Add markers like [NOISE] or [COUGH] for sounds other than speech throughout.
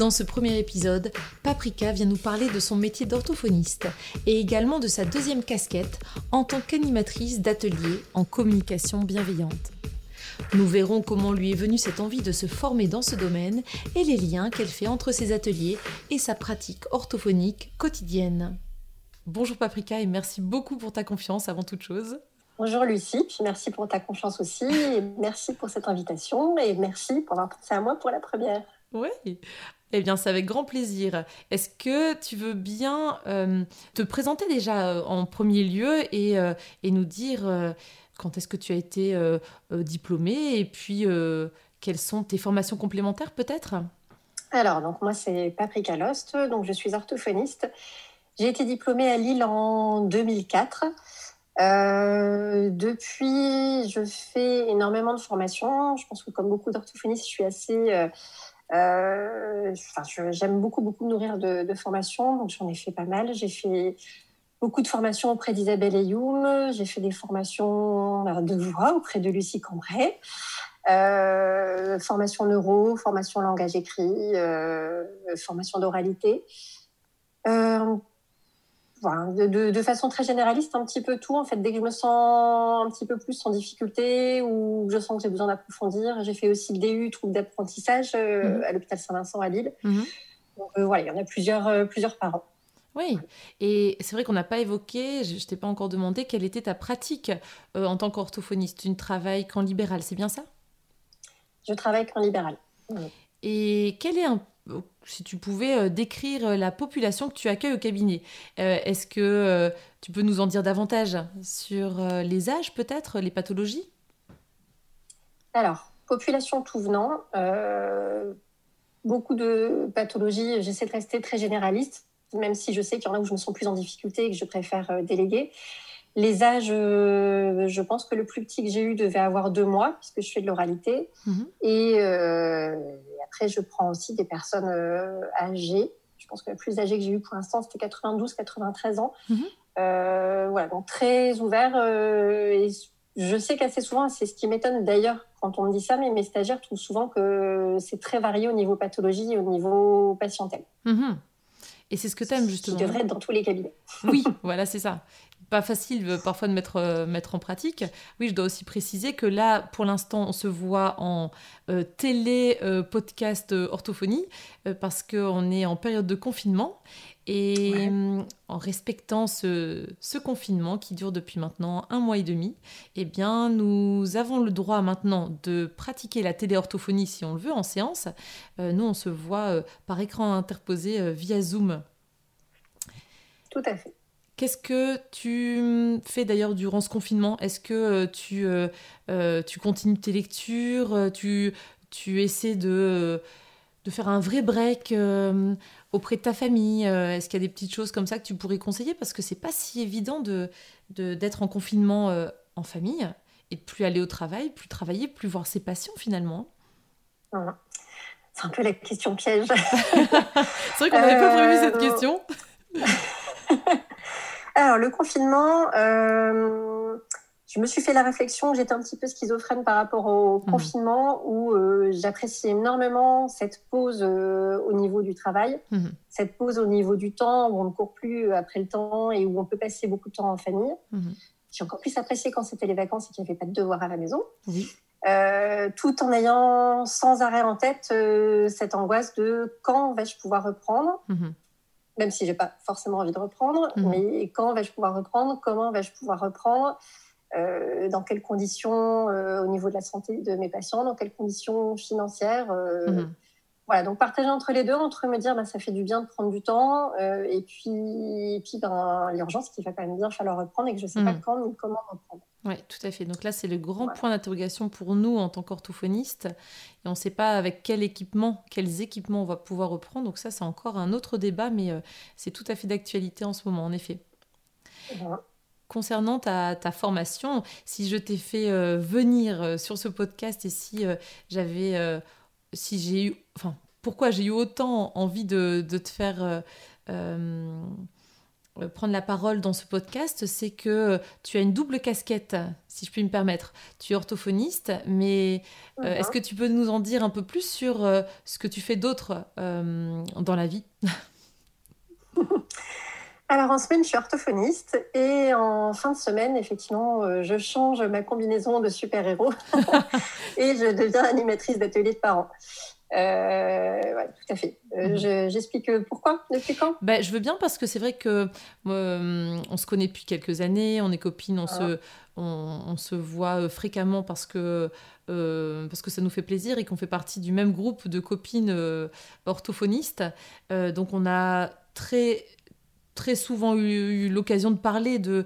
Dans ce premier épisode, Paprika vient nous parler de son métier d'orthophoniste et également de sa deuxième casquette en tant qu'animatrice d'atelier en communication bienveillante. Nous verrons comment lui est venue cette envie de se former dans ce domaine et les liens qu'elle fait entre ses ateliers et sa pratique orthophonique quotidienne. Bonjour Paprika et merci beaucoup pour ta confiance avant toute chose. Bonjour Lucie, puis merci pour ta confiance aussi, et merci pour cette invitation et merci pour avoir pensé à moi pour la première. Oui, eh bien, c'est avec grand plaisir. Est-ce que tu veux bien euh, te présenter déjà euh, en premier lieu et, euh, et nous dire quand est-ce que tu as été diplômée et puis quelles sont tes formations complémentaires peut-être? Alors, donc moi c'est Paprika Lost, donc je suis orthophoniste. J'ai été diplômée à Lille en 2004. depuis, je fais énormément de formations. Je pense que comme beaucoup d'orthophonistes, je suis assez j'aime beaucoup, beaucoup nourrir de, de formations, donc j'en ai fait pas mal. J'ai fait beaucoup de formations auprès d'Isabelle Ayoum, j'ai fait des formations de voix auprès de Lucie Cambrai, euh, formation neuro, formation langage écrit, euh, formation d'oralité. Euh, de, façon très généraliste, un petit peu tout. En fait, dès que je me sens un petit peu plus en difficulté ou je sens que j'ai besoin d'approfondir, j'ai fait aussi le DU, trouble d'apprentissage euh, mhm. à l'hôpital Saint-Vincent à Lille. Mhm. Donc euh, voilà, il y en a plusieurs, euh, plusieurs par an. Oui, et c'est vrai qu'on n'a pas évoqué, je ne t'ai pas encore demandé, quelle était ta pratique en tant qu'orthophoniste? Tu ne travailles qu'en libéral, c'est bien ça? Je travaille qu'en libéral. Et quel est un si tu pouvais euh, décrire euh, la population que tu accueilles au cabinet. Euh, est-ce que tu peux nous en dire davantage sur les âges peut-être, les pathologies? Alors, population tout venant, beaucoup de pathologies, j'essaie de rester très généraliste, même si je sais qu'il y en a où je me sens plus en difficulté et que je préfère déléguer. Les âges, je pense que le plus petit que j'ai eu devait avoir deux mois, puisque je fais de l'oralité. Mhm. Et après, je prends aussi des personnes euh, âgées. Je pense que la plus âgée que j'ai eue pour l'instant, c'était 92, 93 ans. Mhm. Euh, voilà, donc très ouvert. Euh, et je sais qu'assez souvent, c'est ce qui m'étonne d'ailleurs quand on me dit ça, mais mes stagiaires trouvent souvent que c'est très varié au niveau pathologie et au niveau patientèle. Mhm. Et c'est ce que tu aimes justement. Qui devrait être dans tous les cabinets. Oui, [LAUGHS] voilà, c'est ça pas facile euh, parfois de mettre, euh, mettre en pratique. Oui, je dois aussi préciser que là, pour l'instant, on se voit en euh, télé, podcast, orthophonie, parce qu'on est en période de confinement. Et en respectant ce, ce, confinement qui dure depuis maintenant un mois et demi, eh bien, nous avons le droit maintenant de pratiquer la téléorthophonie si on le veut en séance. nous, on se voit par écran interposé via Zoom. Tout à fait. Qu'est-ce que tu fais d'ailleurs durant ce confinement? Est-ce que euh, tu, euh, euh, tu continues tes lectures? Tu, tu essaies de, de faire un vrai break auprès de ta famille? Est-ce qu'il y a des petites choses comme ça que tu pourrais conseiller? Parce que c'est pas si évident de, d'être en confinement en famille et de plus aller au travail, plus travailler, plus voir ses patients finalement. C'est un peu la question piège. [LAUGHS] c'est vrai qu'on n'avait pas prévu cette question. [LAUGHS] Alors, le confinement, euh, je me suis fait la réflexion que j'étais un petit peu schizophrène par rapport au mhm. confinement où euh, j'appréciais énormément cette pause euh, au niveau du travail, mhm. cette pause au niveau du temps où on ne court plus après le temps et où on peut passer beaucoup de temps en famille. Mhm. J'ai encore plus apprécié quand c'était les vacances et qu'il n'y avait pas de devoirs à la maison. tout en ayant sans arrêt en tête cette angoisse de quand vais-je pouvoir reprendre? Même si j'ai pas forcément envie de reprendre, mhm. mais quand vais-je pouvoir reprendre? Comment vais-je pouvoir reprendre? Euh, Dans quelles conditions euh, au niveau de la santé de mes patients? Dans quelles conditions financières euh, mhm. Voilà, donc partager entre les deux, entre me dire bah, ça fait du bien de prendre du temps, et puis, et puis ben, l'urgence qu'il va quand même bien falloir reprendre et que je ne sais pas mhm. quand ni comment reprendre. Oui, tout à fait. Donc là, c'est le grand point d'interrogation pour nous en tant qu'orthophonistes. Et on ne sait pas avec quel équipement, quels équipements on va pouvoir reprendre. Donc ça, c'est encore un autre débat, mais euh, c'est tout à fait d'actualité en ce moment, en effet. Concernant ta, formation, si je t'ai fait euh, venir euh, sur ce podcast et si j'avais, si j'ai eu, enfin, pourquoi j'ai eu autant envie de, de te faire euh, prendre la parole dans ce podcast, c'est que tu as une double casquette, si je puis me permettre. Tu es orthophoniste, mais euh, uh-huh. est-ce que tu peux nous en dire un peu plus sur euh, ce que tu fais d'autre dans la vie? [LAUGHS] Alors en semaine, je suis orthophoniste et en fin de semaine, effectivement, je change ma combinaison de super-héros [LAUGHS] [LAUGHS] et je deviens animatrice d'atelier de parents. Euh, tout à fait. Euh, mhm. J'explique pourquoi, depuis quand? Ben, Je veux bien parce que c'est vrai que euh, on se connaît depuis quelques années, on est copines, on, se, ah. on, se voit fréquemment parce que, parce que ça nous fait plaisir et qu'on fait partie du même groupe de copines orthophonistes. donc on a très très souvent eu, l'occasion de parler de,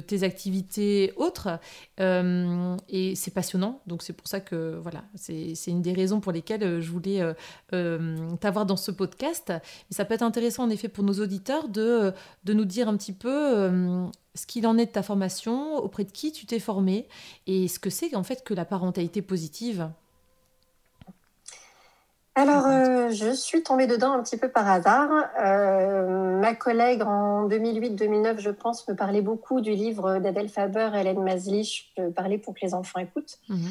tes activités autres. Euh, et c'est passionnant. Donc c'est pour ça que voilà, c'est une des raisons pour lesquelles euh, je voulais euh, t'avoir dans ce podcast. Et ça peut être intéressant en effet pour nos auditeurs de, de nous dire un petit peu ce qu'il en est de ta formation, auprès de qui tu t'es formé et ce que c'est en fait que la parentalité positive. Alors, euh, je suis tombée dedans un petit peu par hasard. Euh, ma collègue en 2008-2009, je pense, me parlait beaucoup du livre d'Adèle Faber, Hélène Maslich, je parlais pour que les enfants écoutent. Mhm.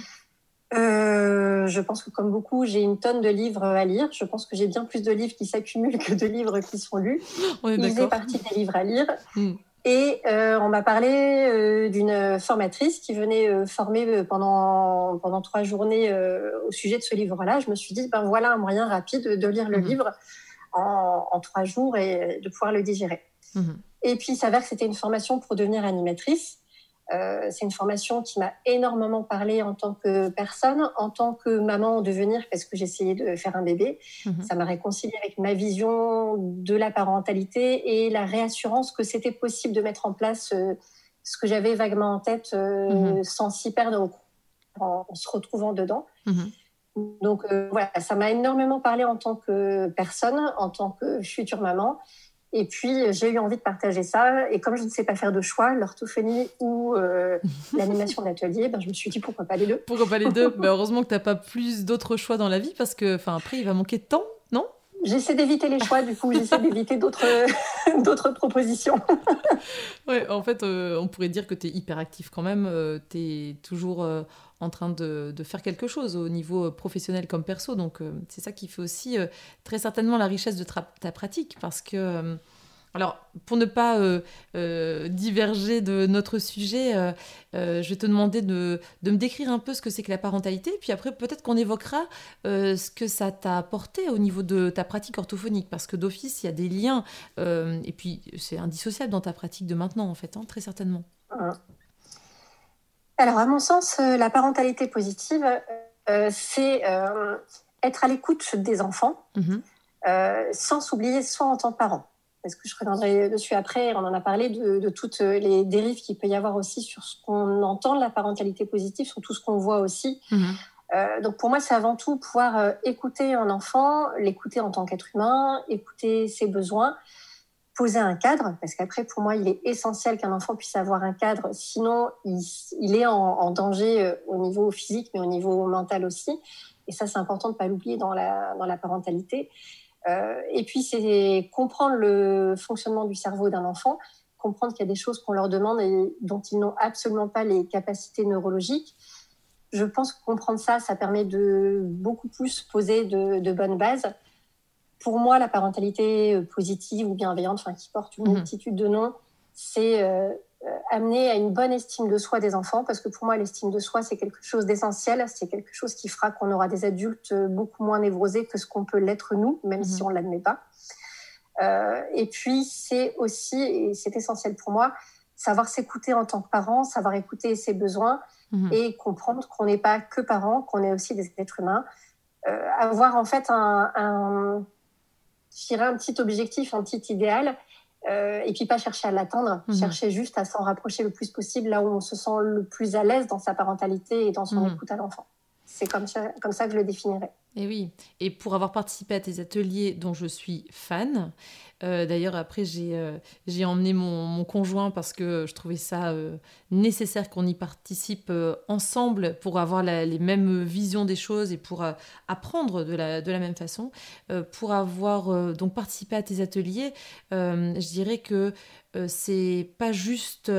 Euh, je pense que comme beaucoup, j'ai une tonne de livres à lire. Je pense que j'ai bien plus de livres qui s'accumulent [LAUGHS] que de livres qui sont lus. Il faisait partie des livres à lire. Mhm. Et euh, on m'a parlé euh, d'une formatrice qui venait euh, former pendant, pendant trois journées au sujet de ce livre-là. Je me suis dit, ben voilà un moyen rapide de lire le mhm. livre en, en, trois jours et de pouvoir le digérer. Mhm. Et puis, il s'avère que c'était une formation pour devenir animatrice. Euh, c'est une formation qui m'a énormément parlé en tant que personne, en tant que maman en devenir, parce que j'essayais de faire un bébé. Mhm. Ça m'a réconcilié avec ma vision de la parentalité et la réassurance que c'était possible de mettre en place euh, ce que j'avais vaguement en tête euh, mhm. sans s'y perdre en, se retrouvant dedans. Mhm. Donc voilà, ça m'a énormément parlé en tant que personne, en tant que future maman. Et puis, j'ai eu envie de partager ça. Et comme je ne sais pas faire de choix, l'orthophonie ou euh, l'animation d'atelier, ben, je me suis dit pourquoi pas les deux. Pourquoi pas les deux? Mais Heureusement que tu n'as pas plus d'autres choix dans la vie parce que après, il va manquer de temps, non? J'essaie d'éviter les choix, du coup, j'essaie d'éviter d'autres, [LAUGHS] d'autres propositions. ouais, en fait, euh, on pourrait dire que tu es hyper actif quand même. Euh, tu es toujours en train de, faire quelque chose au niveau professionnel comme perso. Donc, c'est ça qui fait aussi très certainement la richesse de ta pratique parce que alors, pour ne pas euh, euh, diverger de notre sujet, euh, je vais te demander de, me décrire un peu ce que c'est que la parentalité, puis après peut-être qu'on évoquera ce que ça t'a apporté au niveau de ta pratique orthophonique, parce que d'office, il y a des liens, et puis c'est indissociable dans ta pratique de maintenant, en fait, hein, très certainement. Alors, à mon sens, la parentalité positive, c'est être à l'écoute des enfants, mmh sans s'oublier soi en tant que parent parce que je reviendrai dessus après, on en a parlé de, toutes les dérives qu'il peut y avoir aussi sur ce qu'on entend de la parentalité positive, sur tout ce qu'on voit aussi. Mhm. Euh, donc pour moi, c'est avant tout pouvoir euh, écouter un enfant, l'écouter en tant qu'être humain, écouter ses besoins, poser un cadre, parce qu'après, pour moi, il est essentiel qu'un enfant puisse avoir un cadre, sinon il, est en, danger euh, au niveau physique, mais au niveau mental aussi. Et ça, c'est important de ne pas l'oublier dans la, parentalité. Euh, et puis, c'est comprendre le fonctionnement du cerveau d'un enfant, comprendre qu'il y a des choses qu'on leur demande et dont ils n'ont absolument pas les capacités neurologiques. Je pense que comprendre ça, ça permet de beaucoup plus poser de, bonnes bases. Pour moi, la parentalité positive ou bienveillante, enfin, qui porte une mhm. multitude de noms, c'est euh, euh, amener à une bonne estime de soi des enfants, parce que pour moi, l'estime de soi, c'est quelque chose d'essentiel, c'est quelque chose qui fera qu'on aura des adultes beaucoup moins névrosés que ce qu'on peut l'être nous, même si mhm. on ne l'admet pas. Euh, et puis, c'est aussi, et c'est essentiel pour moi, savoir s'écouter en tant que parent, savoir écouter ses besoins mhm. et comprendre qu'on n'est pas que parents, qu'on est aussi des êtres humains. Euh, avoir en fait un, un, un petit objectif, un petit idéal et puis pas chercher à l'atteindre, mhm. chercher juste à s'en rapprocher le plus possible là où on se sent le plus à l'aise dans sa parentalité et dans son mhm. écoute à l'enfant. C'est comme ça, que je le définirais. Et oui, et pour avoir participé à tes ateliers dont je suis fan, euh, d'ailleurs après j'ai euh, emmené mon, mon, conjoint parce que je trouvais ça euh, nécessaire qu'on y participe ensemble pour avoir les mêmes visions des choses et pour apprendre de la, de la même façon. pour avoir donc participé à tes ateliers, je dirais que c'est pas juste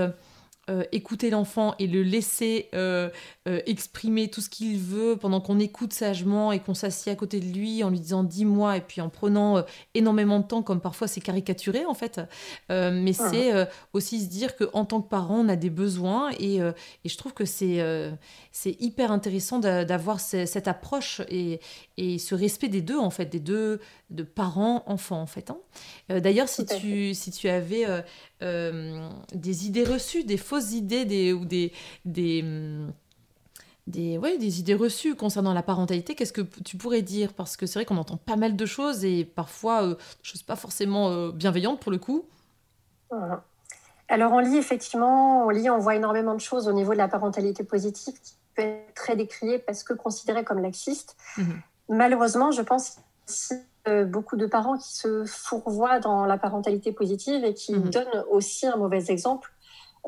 euh, écouter l'enfant et le laisser euh, euh, exprimer tout ce qu'il veut pendant qu'on écoute sagement et qu'on s'assied à côté de lui en lui disant dis-moi et puis en prenant énormément de temps comme parfois c'est caricaturé en fait mais ah. c'est aussi se dire qu'en tant que parent on a des besoins et, et je trouve que c'est c'est hyper intéressant d'avoir cette approche et, et, ce respect des deux en fait des deux de parents enfants en fait hein. d'ailleurs si tu si tu avais des idées reçues des fausses idées des, ou des, des, des, ouais, des idées reçues concernant la parentalité. Qu'est-ce que tu pourrais dire? Parce que c'est vrai qu'on entend pas mal de choses et parfois euh, choses pas forcément euh, bienveillantes pour le coup. Alors on lit effectivement, on lit, on voit énormément de choses au niveau de la parentalité positive qui peut être très décriée parce que considérée comme laxiste. Mhm. Malheureusement, je pense euh, beaucoup de parents qui se fourvoient dans la parentalité positive et qui mhm. donnent aussi un mauvais exemple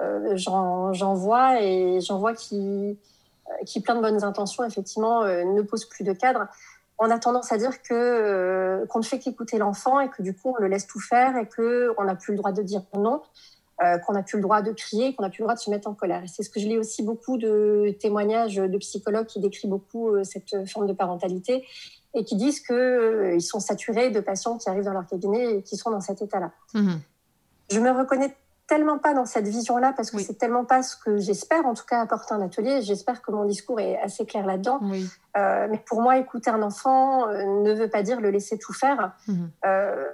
euh, j'en vois et j'en vois qui, euh, qui, plein de bonnes intentions, effectivement, euh, ne posent plus de cadre. On a tendance à dire que qu'on ne fait qu'écouter l'enfant et que du coup on le laisse tout faire et que on n'a plus le droit de dire non, qu'on n'a plus le droit de crier, qu'on n'a plus le droit de se mettre en colère. Et c'est ce que je lis aussi beaucoup de témoignages de psychologues qui décrivent beaucoup cette forme de parentalité et qui disent qu'ils sont saturés de patients qui arrivent dans leur cabinet et qui sont dans cet état-là. Mmh. Je me reconnais tellement pas dans cette vision-là parce que c'est tellement pas ce que j'espère, en tout cas, apporter un atelier. J'espère que mon discours est assez clair là-dedans. Euh, mais pour moi, écouter un enfant euh, ne veut pas dire le laisser tout faire. Mhm. Euh,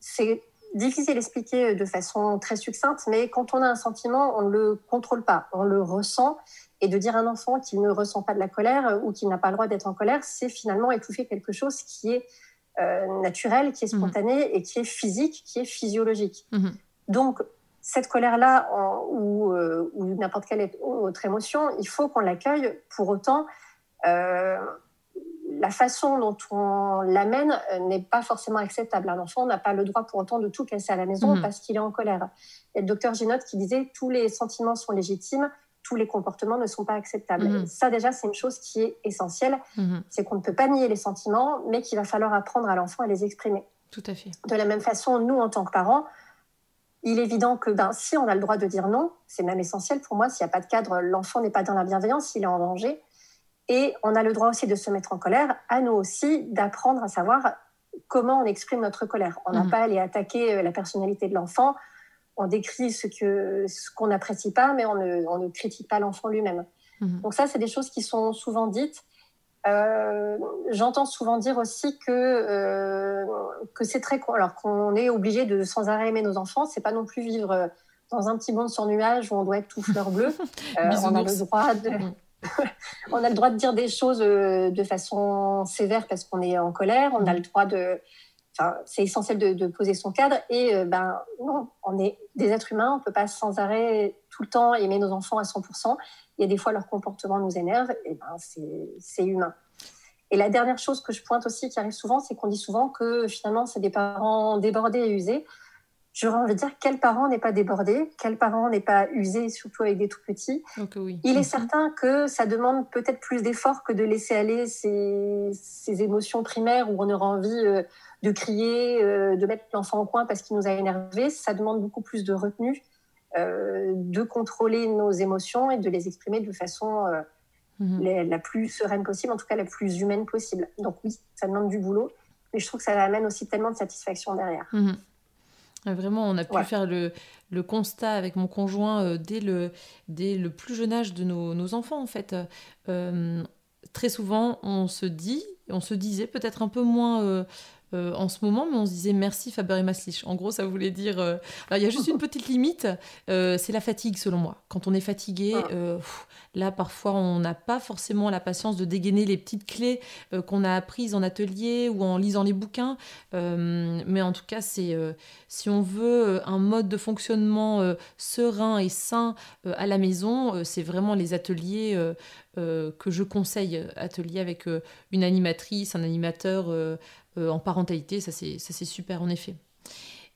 c'est difficile d'expliquer de façon très succincte, mais quand on a un sentiment, on ne le contrôle pas, on le ressent. Et de dire à un enfant qu'il ne ressent pas de la colère ou qu'il n'a pas le droit d'être en colère, c'est finalement étouffer quelque chose qui est naturel, qui est mhm. spontané et qui est physique, qui est physiologique. Mhm. Donc, cette colère-là ou, euh, ou n'importe quelle autre émotion, il faut qu'on l'accueille. Pour autant, euh, la façon dont on l'amène n'est pas forcément acceptable. Un enfant n'a pas le droit pour autant de tout casser à la maison mhm. parce qu'il est en colère. Il y a le docteur Ginotte qui disait tous les sentiments sont légitimes, tous les comportements ne sont pas acceptables. Mhm. Ça déjà, c'est une chose qui est essentielle. Mhm. C'est qu'on ne peut pas nier les sentiments, mais qu'il va falloir apprendre à l'enfant à les exprimer. Tout à fait. De la même façon, nous, en tant que parents, il est évident que ben, si on a le droit de dire non, c'est même essentiel pour moi, s'il n'y a pas de cadre, l'enfant n'est pas dans la bienveillance, il est en danger. Et on a le droit aussi de se mettre en colère, à nous aussi d'apprendre à savoir comment on exprime notre colère. On n'a mmh. pas à aller attaquer euh, la personnalité de l'enfant, on décrit ce qu'on ce qu'on n'apprécie pas, mais on ne, on ne critique pas l'enfant lui-même. Mmh. Donc ça, c'est des choses qui sont souvent dites euh, j'entends souvent dire aussi que, euh, que c'est très. Alors qu'on est obligé de sans arrêt aimer nos enfants, c'est pas non plus vivre euh, dans un petit monde sur nuage où on doit être tout fleur bleue. [LAUGHS] on a le droit de. [LAUGHS] on a le droit de dire des choses de façon sévère parce qu'on est en colère. On a le droit de. Enfin, c'est essentiel de, de, poser son cadre. Et ben non, on est des êtres humains. On peut pas sans arrêt tout le temps aimer nos enfants à 100% il y a des fois leur comportement nous énerve, et ben c'est humain. Et la dernière chose que je pointe aussi qui arrive souvent, c'est qu'on dit souvent que finalement c'est des parents débordés et usés. J'aurais envie de dire quel parent n'est pas débordé, quel parent n'est pas usé, surtout avec des tout petits? oui. Il est certain que ça demande peut-être plus d'efforts que de laisser aller ces, ces, émotions primaires où on aura envie euh, de crier, euh, de mettre l'enfant au coin parce qu'il nous a énervé. Ça demande beaucoup plus de retenue de contrôler nos émotions et de les exprimer de façon euh, mhm. la, plus sereine possible, en tout cas la plus humaine possible. Donc oui, ça demande du boulot, mais je trouve que ça amène aussi tellement de satisfaction derrière. Mhm. Vraiment, on a pu faire le, le, constat avec mon conjoint euh, dès, le, dès le plus jeune âge de nos, nos enfants, en fait. très souvent, on se dit, on se disait peut-être un peu moins en ce moment, mais on se disait merci Faber et Maslich. En gros, ça voulait dire. Alors, il y a juste une petite limite, c'est la fatigue, selon moi. Quand on est fatigué, ah. là, parfois, on n'a pas forcément la patience de dégainer les petites clés qu'on a apprises en atelier ou en lisant les bouquins. mais en tout cas, c'est si on veut un mode de fonctionnement serein et sain à la maison, c'est vraiment les ateliers euh, que je conseille, atelier avec euh, une animatrice, un animateur euh, en parentalité, ça c'est super en effet.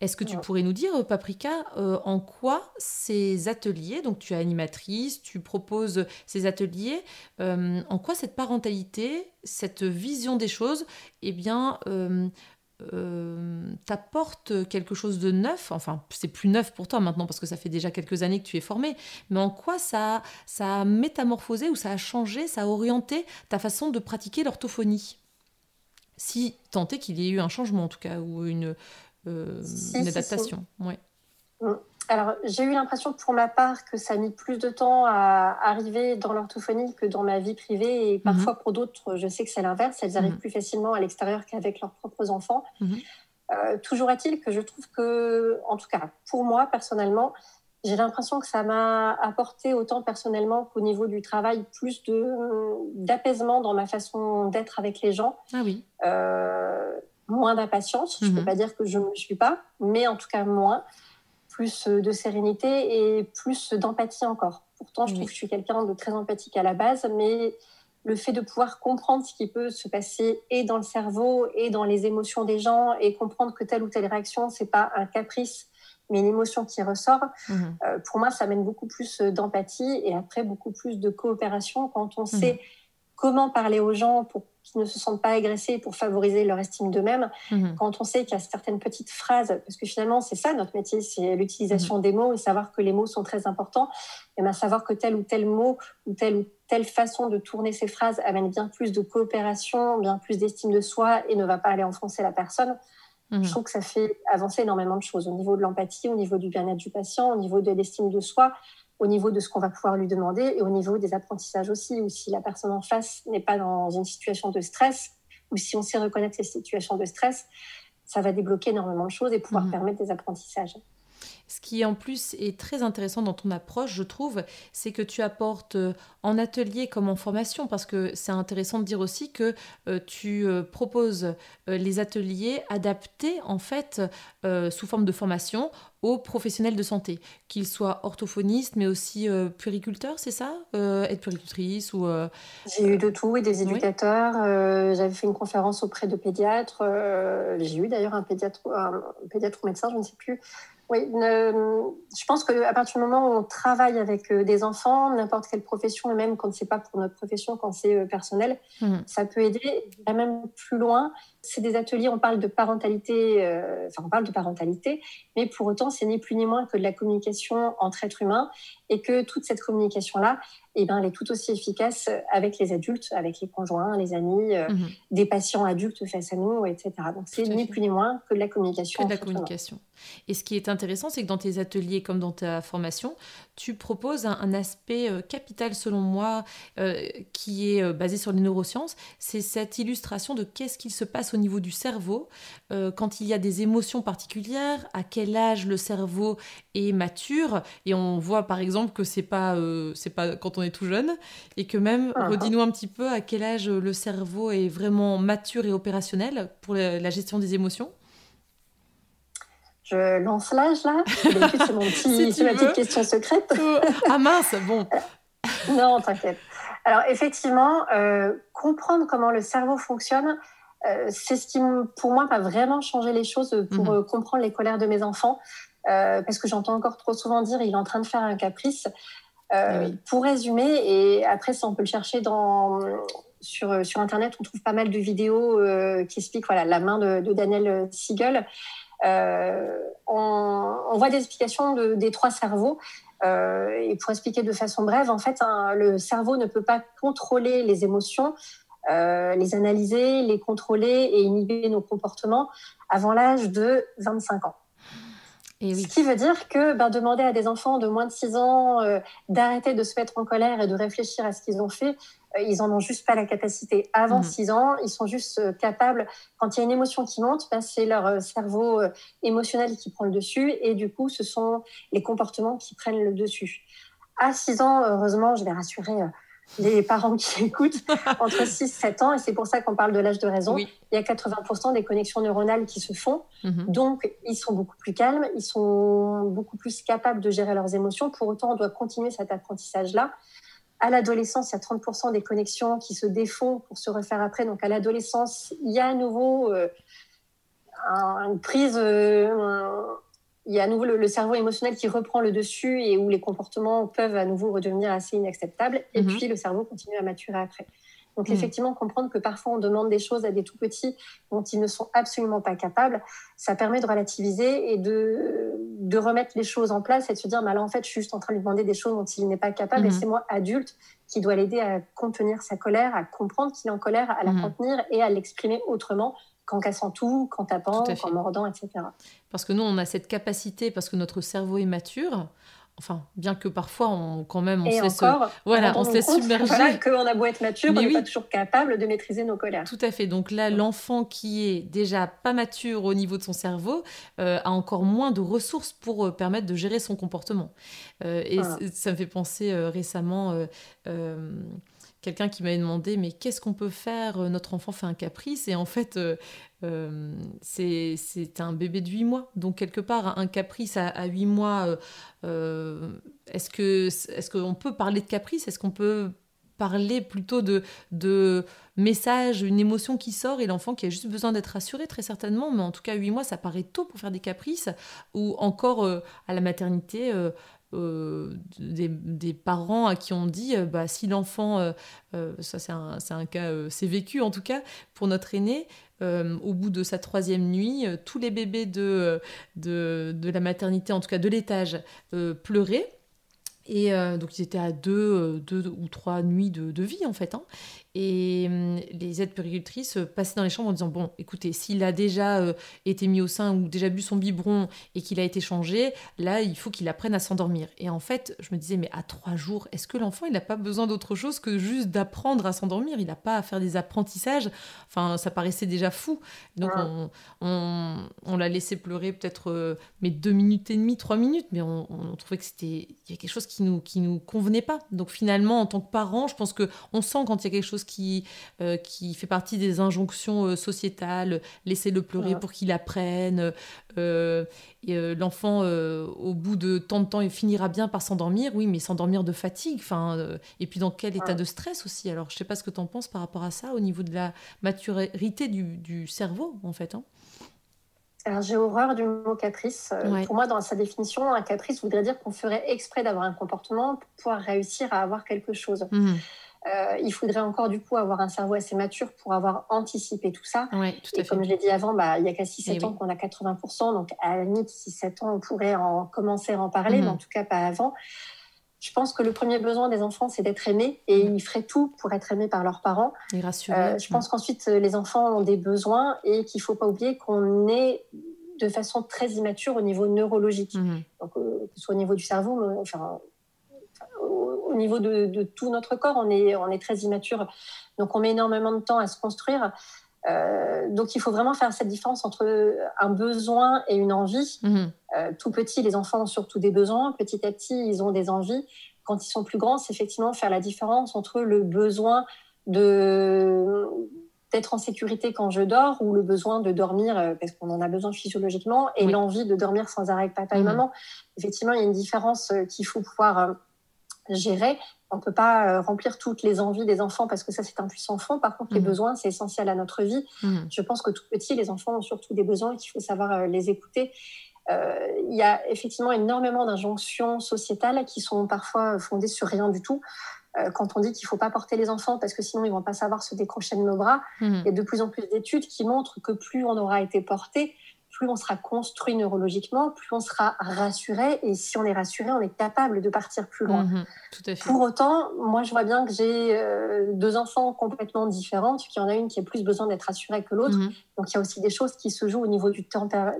Est-ce que tu pourrais nous dire, Paprika, en quoi ces ateliers, donc tu es animatrice, tu proposes ces ateliers, en quoi cette parentalité, cette vision des choses, eh bien, euh, t'apporte quelque chose de neuf, enfin c'est plus neuf pour toi maintenant parce que ça fait déjà quelques années que tu es formé, mais en quoi ça, ça a métamorphosé ou ça a changé, ça a orienté ta façon de pratiquer l'orthophonie? Si tant est qu'il y ait eu un changement en tout cas ou une, euh, une adaptation. Ouais. Alors, j'ai eu l'impression pour ma part que ça a mis plus de temps à arriver dans l'orthophonie que dans ma vie privée. Et mhm. parfois, pour d'autres, je sais que c'est l'inverse. Elles arrivent mhm. plus facilement à l'extérieur qu'avec leurs propres enfants. Mhm. Euh, toujours est-il que je trouve que, en tout cas, pour moi, personnellement, j'ai l'impression que ça m'a apporté autant personnellement qu'au niveau du travail plus de d'apaisement dans ma façon d'être avec les gens. Ah oui. Euh, moins d'impatience. Je ne peux pas dire que je ne le suis pas, mais en tout cas moins plus euh, de sérénité et plus d'empathie encore. Pourtant, je trouve que je suis quelqu'un de très empathique à la base, mais le fait de pouvoir comprendre ce qui peut se passer et dans le cerveau et dans les émotions des gens et comprendre que telle ou telle réaction, c'est pas un caprice, mais une émotion qui ressort, mhm. euh, pour moi, ça amène beaucoup plus d'empathie et après beaucoup plus de coopération quand on mhm. sait comment parler aux gens pour qu'ils ne se sentent pas agressés pour favoriser leur estime d'eux-mêmes. Mhm. Quand on sait qu'il y a certaines petites phrases, parce que finalement c'est ça notre métier, c'est l'utilisation mhm. des mots et savoir que les mots sont très importants, et bien savoir que tel ou tel mot ou telle ou telle façon de tourner ces phrases amène bien plus de coopération, bien plus d'estime de soi et ne va pas aller enfoncer la personne. Mhm. Je trouve que ça fait avancer énormément de choses au niveau de l'empathie, au niveau du bien-être du patient, au niveau de l'estime de soi au niveau de ce qu'on va pouvoir lui demander et au niveau des apprentissages aussi, ou si la personne en face n'est pas dans une situation de stress, ou si on sait reconnaître ces situations de stress, ça va débloquer énormément de choses et pouvoir mhm. permettre des apprentissages. Ce qui en plus est très intéressant dans ton approche, je trouve, c'est que tu apportes euh, en atelier comme en formation, parce que c'est intéressant de dire aussi que euh, tu euh, proposes les ateliers adaptés en fait sous forme de formation aux professionnels de santé, qu'ils soient orthophonistes, mais aussi puériculteurs, c'est ça Être puéricultrice ou... J'ai eu de tout, et des éducateurs. J'avais fait une conférence auprès de pédiatres. J'ai eu d'ailleurs un pédiatre, un pédiatre ou médecin, je ne sais plus, oui, je pense qu'à partir du moment où on travaille avec euh, des enfants, n'importe quelle profession, et même quand c'est pas pour notre profession, quand c'est euh, personnel, mmh. ça peut aider. Même plus loin, c'est des ateliers, on parle de parentalité, euh, enfin on parle de parentalité, mais pour autant c'est ni plus ni moins que de la communication entre êtres humains et que toute cette communication-là, eh ben, elle est tout aussi efficace avec les adultes, avec les conjoints, les amis, euh, mhm. des patients adultes face à nous, etc. Donc c'est ni plus ni moins que de la communication. Que de la communication. Et ce qui est intéressant, c'est que dans tes ateliers comme dans ta formation, tu proposes un, aspect euh, capital selon moi qui est basé sur les neurosciences, c'est cette illustration de qu'est-ce qu'il se passe au niveau du cerveau euh, quand il y a des émotions particulières, à quel âge le cerveau est mature. Et on voit par exemple que c'est pas, euh, c'est pas quand on est tout jeune. Et que même, ah. redis-nous un petit peu à quel âge le cerveau est vraiment mature et opérationnel pour la, gestion des émotions? Je lance l'âge là. c'est mon [LAUGHS] petit, ma petite question secrète. ah mince, bon. [LAUGHS] non, t'inquiète. Alors effectivement, euh, comprendre comment le cerveau fonctionne, euh, c'est ce qui, pour moi, va vraiment changer les choses pour mhm. euh, comprendre les colères de mes enfants. Euh, parce que j'entends encore trop souvent dire il est en train de faire un caprice. Eh pour résumer, et après, ça, on peut le chercher dans, sur, sur Internet, on trouve pas mal de vidéos qui expliquent voilà, la main de, Daniel Siegel. On, voit des explications des trois cerveaux. et pour expliquer de façon brève, en fait, le cerveau ne peut pas contrôler les émotions, euh, les analyser, les contrôler et inhiber nos comportements avant l'âge de 25 ans. Ce qui veut dire que ben, demander à des enfants de moins de 6 ans euh, d'arrêter de se mettre en colère et de réfléchir à ce qu'ils ont fait, euh, ils n'en ont juste pas la capacité. Avant 6 mhm. ans, ils sont juste euh, capables, quand il y a une émotion qui monte, ben, c'est leur cerveau émotionnel qui prend le dessus et du coup, ce sont les comportements qui prennent le dessus. À 6 ans, heureusement, je vais rassurer les parents qui [LAUGHS] écoutent, entre 6 et 7 ans, et c'est pour ça qu'on parle de l'âge de raison, il y a 80% des connexions neuronales qui se font. Mhm. Donc, ils sont beaucoup plus calmes, ils sont beaucoup plus capables de gérer leurs émotions. Pour autant, on doit continuer cet apprentissage-là. À l'adolescence, il y a 30% des connexions qui se défont pour se refaire après. Donc, à l'adolescence, il y a à nouveau euh, une prise, euh, il y a à nouveau le, cerveau émotionnel qui reprend le dessus et où les comportements peuvent à nouveau redevenir assez inacceptables. Et mhm. puis le cerveau continue à maturer après. Donc mhm. effectivement, comprendre que parfois on demande des choses à des tout petits dont ils ne sont absolument pas capables, ça permet de relativiser et de, de remettre les choses en place et de se dire, mais là en fait, je suis juste en train de lui demander des choses dont il n'est pas capable et mhm. c'est moi, adulte, qui dois l'aider à contenir sa colère, à comprendre qu'il est en colère, à la contenir et à l'exprimer autrement qu'en cassant tout, qu'en tapant, qu'en mordant, etc. Parce que nous, on a cette capacité, parce que notre cerveau est mature. Enfin, bien que parfois, on, quand même, on se laisse, voilà, on se laisse [LAUGHS] submerger. Voilà, qu'on a beau être mature, on n'est pas toujours capable de maîtriser nos colères. Tout à fait. Donc là, l'enfant qui est déjà pas mature au niveau de son cerveau euh, a encore moins de ressources pour euh, permettre de gérer son comportement. Euh, et ça me fait penser récemment quelqu'un qui m'avait demandé mais qu'est-ce qu'on peut faire euh, Notre enfant fait un caprice et en fait euh, euh, c'est un bébé de 8 mois. Donc quelque part un caprice à, à 8 mois, est-ce que est-ce qu'on peut parler de caprice? Est-ce qu'on peut parler plutôt de, de message, une émotion qui sort et l'enfant qui a juste besoin d'être rassuré très certainement, mais en tout cas 8 mois ça paraît tôt pour faire des caprices ou encore à la maternité des, parents à qui on dit euh, bah, si l'enfant, euh, ça c'est un, un, cas, c'est vécu en tout cas pour notre aîné, au bout de sa troisième nuit, tous les bébés de, de, la maternité, en tout cas de l'étage, pleuraient. Et donc ils étaient à deux, deux ou trois nuits de, de vie en fait. Hein. Et hum, les aides péricultrices passaient dans les chambres en disant Bon, écoutez, s'il a déjà euh, été mis au sein ou déjà bu son biberon et qu'il a été changé, là, il faut qu'il apprenne à s'endormir. Et en fait, je me disais Mais à trois jours, est-ce que l'enfant, il n'a pas besoin d'autre chose que juste d'apprendre à s'endormir? Il n'a pas à faire des apprentissages? Enfin, ça paraissait déjà fou. Donc, on, on, l'a laissé pleurer peut-être euh, mais deux minutes et demie, trois minutes, mais on, on trouvait que c'était. Il y a quelque chose qui nous, qui nous convenait pas. Donc, finalement, en tant que parent, je pense qu'on sent quand il y a quelque chose qui, euh, qui fait partie des injonctions euh, sociétales, laissez-le pleurer pour qu'il apprenne. Euh, l'enfant, au bout de tant de temps, il finira bien par s'endormir, oui, mais s'endormir de fatigue, enfin, et puis dans quel état de stress aussi? Alors, je sais pas ce que tu en penses par rapport à ça, au niveau de la maturité du, du cerveau, en fait. Hein. Alors, j'ai horreur du mot caprice. Pour moi, dans sa définition, un caprice voudrait dire qu'on ferait exprès d'avoir un comportement pour pouvoir réussir à avoir quelque chose. Mmh. Euh, il faudrait encore du coup avoir un cerveau assez mature pour avoir anticipé tout ça. et comme je l'ai dit avant, bah, il n'y a qu'à 6-7 eh ans qu'on a 80%. Donc à la limite, 6-7 ans, on pourrait en commencer à en parler, mhm. mais en tout cas pas avant. Je pense que le premier besoin des enfants, c'est d'être aimés et mhm. ils feraient tout pour être aimés par leurs parents. Et rassurés. Euh, je pense qu'ensuite, les enfants ont des besoins et qu'il ne faut pas oublier qu'on est de façon très immature au niveau neurologique. Mhm. Donc, euh, que ce soit au niveau du cerveau, enfin, au niveau de, tout notre corps, on est, on est très immature. Donc, on met énormément de temps à se construire. Euh, donc, il faut vraiment faire cette différence entre un besoin et une envie. Mhm. Euh, tout petit, les enfants ont surtout des besoins. Petit à petit, ils ont des envies. Quand ils sont plus grands, c'est effectivement faire la différence entre le besoin de d'être en sécurité quand je dors ou le besoin de dormir euh, parce qu'on en a besoin physiologiquement et l'envie de dormir sans arrêt avec papa et mhm. maman. Effectivement, il y a une différence qu'il faut pouvoir gérer. On ne peut pas euh, remplir toutes les envies des enfants parce que ça, c'est un puissant fond. Par contre, les mhm. besoins, c'est essentiel à notre vie. Mhm. Je pense que tout petit, les enfants ont surtout des besoins et qu'il faut savoir euh, les écouter. Euh, il y a effectivement énormément d'injonctions sociétales qui sont parfois fondées sur rien du tout. quand on dit qu'il ne faut pas porter les enfants parce que sinon ils vont pas savoir se décrocher de nos bras, mhm. il y a de plus en plus d'études qui montrent que plus on aura été porté, plus on sera construit neurologiquement, plus on sera rassuré. Et si on est rassuré, on est capable de partir plus loin. Mhm, tout à fait. Pour autant, moi, je vois bien que j'ai euh, deux enfants complètement différents, qu'il y en a une qui a plus besoin d'être rassurée que l'autre. Mhm. Donc, il y a aussi des choses qui se jouent au niveau du,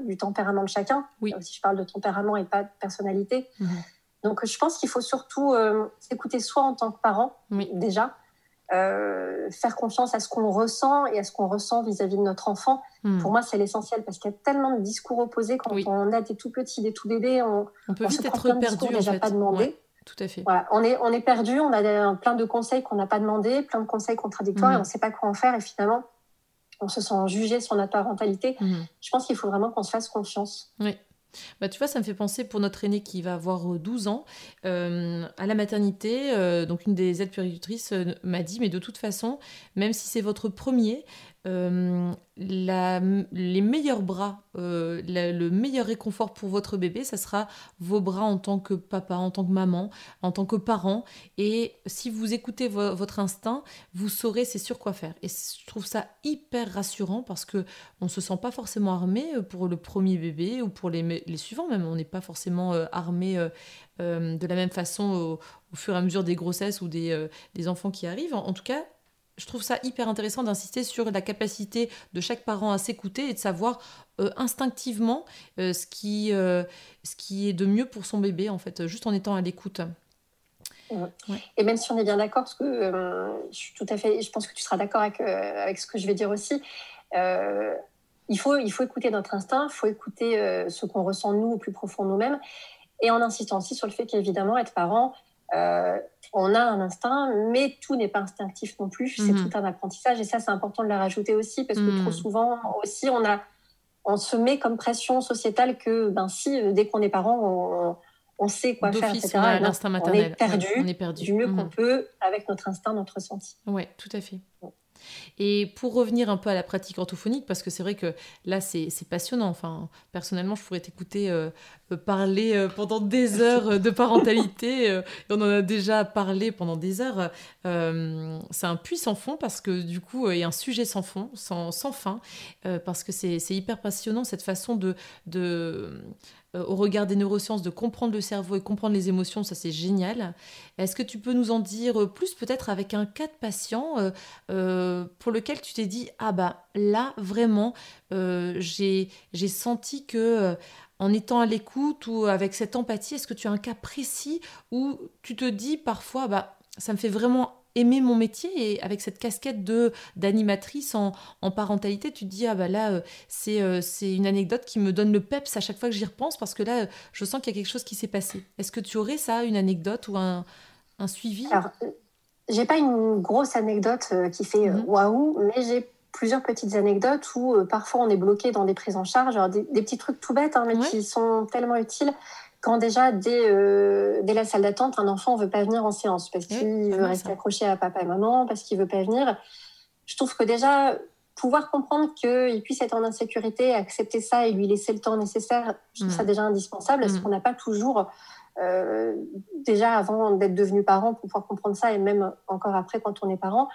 du tempérament de chacun. Oui. Si je parle de tempérament et pas de personnalité. Mhm. Donc, je pense qu'il faut surtout euh, s'écouter soi en tant que parent, Oui. déjà. Euh, faire confiance à ce qu'on ressent et à ce qu'on ressent vis-à-vis de notre enfant. Mhm. Pour moi, c'est l'essentiel parce qu'il y a tellement de discours opposés quand Oui. on a des tout petits, des tout bébés. On, On peut on se vite prend être perdu en déjà fait. pas demandés. Ouais, tout à fait. Voilà, on est, on est perdu, on a des- plein de conseils qu'on n'a pas demandé, plein de conseils contradictoires Mhm. et on ne sait pas quoi en faire et finalement on se sent jugé sur notre parentalité. Mhm. Je pense qu'il faut vraiment qu'on se fasse confiance. Oui. Bah, tu vois, ça me fait penser pour notre aîné qui va avoir euh, 12 ans, euh, à la maternité, euh, donc une des aides puéricultrices euh, m'a dit, mais de toute façon, même si c'est votre premier, euh, les meilleurs bras, euh, le meilleur réconfort pour votre bébé, ça sera vos bras en tant que papa, en tant que maman, en tant que parent. Et si vous écoutez vo- votre instinct, vous saurez, c'est sûr quoi faire. Et je trouve ça hyper rassurant parce que on se sent pas forcément armé euh, pour le premier bébé ou pour les, suivants même. On n'est pas forcément armé de la même façon au, fur et à mesure des grossesses ou des, enfants qui arrivent. En, en tout cas, je trouve ça hyper intéressant d'insister sur la capacité de chaque parent à s'écouter et de savoir euh, instinctivement euh, ce, qui, euh, ce qui est de mieux pour son bébé, en fait, juste en étant à l'écoute. Et même si on est bien d'accord, parce que je suis tout à fait, je pense que tu seras d'accord avec, avec ce que je vais dire aussi. il faut, il faut écouter notre instinct, il faut écouter ce qu'on ressent nous au plus profond nous-mêmes, et en insistant aussi sur le fait qu'évidemment être parent, euh, on a un instinct, mais tout n'est pas instinctif non plus. C'est Mhm. tout un apprentissage, et ça c'est important de le rajouter aussi, parce que Mhm. trop souvent aussi on a, on se met comme pression sociétale que ben si euh, dès qu'on est parent, on, on sait quoi faire, etc. l'instinct on maternel. est perdu Ouais, on est perdu. du mieux Mhm. qu'on peut avec notre instinct, notre ressenti. Ouais, tout à fait. Et pour revenir un peu à la pratique orthophonique, parce que c'est vrai que là, c'est passionnant. Enfin, personnellement, je pourrais t'écouter euh, euh, parler euh, pendant des [LAUGHS] heures de parentalité. euh, et on en a déjà parlé pendant des heures. C'est un puits sans fond, parce que du coup, il y a un sujet sans fond, sans, sans fin, parce que c'est c'est hyper passionnant, cette façon de... de euh, au regard des neurosciences, de comprendre le cerveau et comprendre les émotions, ça c'est génial. Est-ce que tu peux nous en dire plus peut-être avec un cas de patient euh, euh, pour lequel tu t'es dit ah bah là vraiment j'ai senti que en étant à l'écoute ou avec cette empathie est-ce que tu as un cas précis où tu te dis parfois bah ça me fait vraiment aimer mon métier et avec cette casquette de d'animatrice en, en parentalité tu te dis ah bah là euh, c'est euh, c'est une anecdote qui me donne le peps à chaque fois que j'y repense parce que là euh, je sens qu'il y a quelque chose qui s'est passé est-ce que tu aurais ça une anecdote ou un, un suivi? Alors, j'ai pas une grosse anecdote qui fait Mhm. waouh, mais j'ai plusieurs petites anecdotes où euh, parfois on est bloqué dans des prises en charge, alors des, des petits trucs tout bêtes, hein, mais Ouais. qui sont tellement utiles. Quand déjà, dès, euh, dès la salle d'attente, un enfant veut pas venir en séance parce qu'il veut rester ça. accroché à papa et maman, parce qu'il veut pas venir. Je trouve que déjà, pouvoir comprendre qu'il puisse être en insécurité, accepter ça et lui laisser le temps nécessaire, je trouve ça déjà indispensable, parce Mhm. qu'on n'a pas toujours, euh, déjà avant d'être devenu parent, pour pouvoir comprendre ça, et même encore après quand on est parent.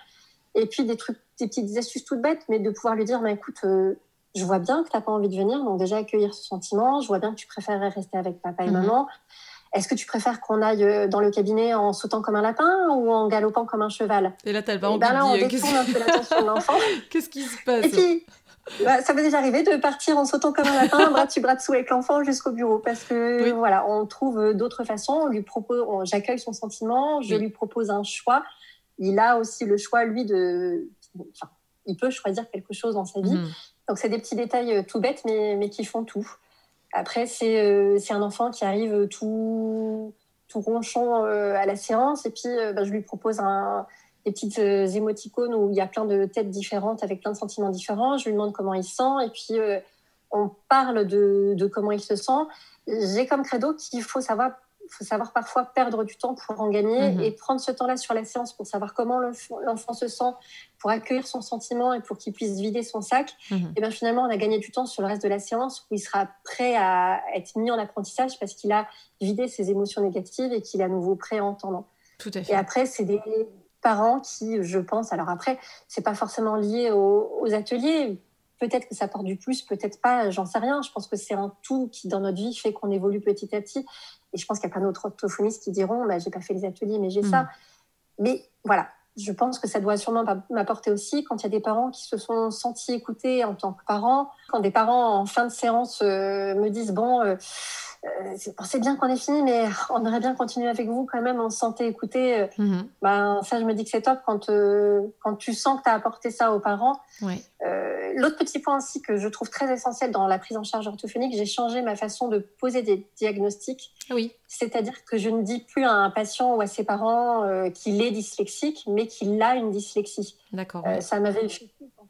Et puis des trucs, des petites astuces toutes bêtes, mais de pouvoir lui dire, bah, écoute, euh, je vois bien que tu n'as pas envie de venir, donc déjà accueillir ce sentiment, je vois bien que tu préférerais rester avec papa et Mhm. maman. Est-ce que tu préfères qu'on aille euh, dans le cabinet en sautant comme un lapin ou en galopant comme un cheval? Et là, t'as le parent ben là, on euh, détourne un peu l'attention de l'enfant. [LAUGHS] qu'est-ce qui se passe? Et puis, bah, ça m'est déjà arrivé de partir en sautant comme un lapin, bras dessus, bras dessous avec l'enfant jusqu'au bureau. Parce que Oui. voilà, on trouve euh, d'autres façons. On lui propose, on- j'accueille son sentiment, je Oui. lui propose un choix. Il a aussi le choix, lui, de. Enfin, il peut choisir quelque chose dans sa vie. Mhm. Donc, c'est des petits détails euh, tout bêtes, mais, mais qui font tout. Après, c'est euh, un enfant qui arrive euh, tout, tout ronchon euh, à la séance, et puis bah, je lui propose un, des petites émoticônes où il y a plein de têtes différentes avec plein de sentiments différents. Je lui demande comment il se sent, et puis on parle de, de comment il se sent. J'ai comme credo qu'il faut savoir, faut savoir parfois perdre du temps pour en gagner Mhm. et prendre ce temps-là sur la séance pour savoir comment l'enf- l'enfant se sent, pour accueillir son sentiment et pour qu'il puisse vider son sac. Mhm. Et bien finalement, on a gagné du temps sur le reste de la séance où il sera prêt à être mis en apprentissage parce qu'il a vidé ses émotions négatives et qu'il est à nouveau prêt à entendre. Tout à Et fait. après, c'est des parents qui, je pense, alors après, c'est pas forcément lié aux, aux ateliers. peut-être que ça porte du plus, peut-être pas, j'en sais rien. Je pense que c'est un tout qui, dans notre vie, fait qu'on évolue petit à petit. Et je pense qu'il y a plein d'autres orthophonistes qui diront, bah, j'ai pas fait les ateliers, mais j'ai ça. Mm. Mais voilà, je pense que ça doit sûrement m'apporter aussi quand il y a des parents qui se sont sentis écoutés en tant que parents. Quand des parents, en fin de séance, euh, me disent, bon, euh, euh, c'est bien qu'on ait fini, mais on aurait bien continué avec vous quand même, on se sentait écouté. Euh, ben, ça, je me dis que c'est top quand, euh, quand tu sens que tu as apporté ça aux parents. L'autre petit point aussi que je trouve très essentiel dans la prise en charge orthophonique, j'ai changé ma façon de poser des diagnostics. Oui. C'est-à-dire que je ne dis plus à un patient ou à ses parents qu'il est dyslexique, mais qu'il a une dyslexie. D'accord. Ça m'avait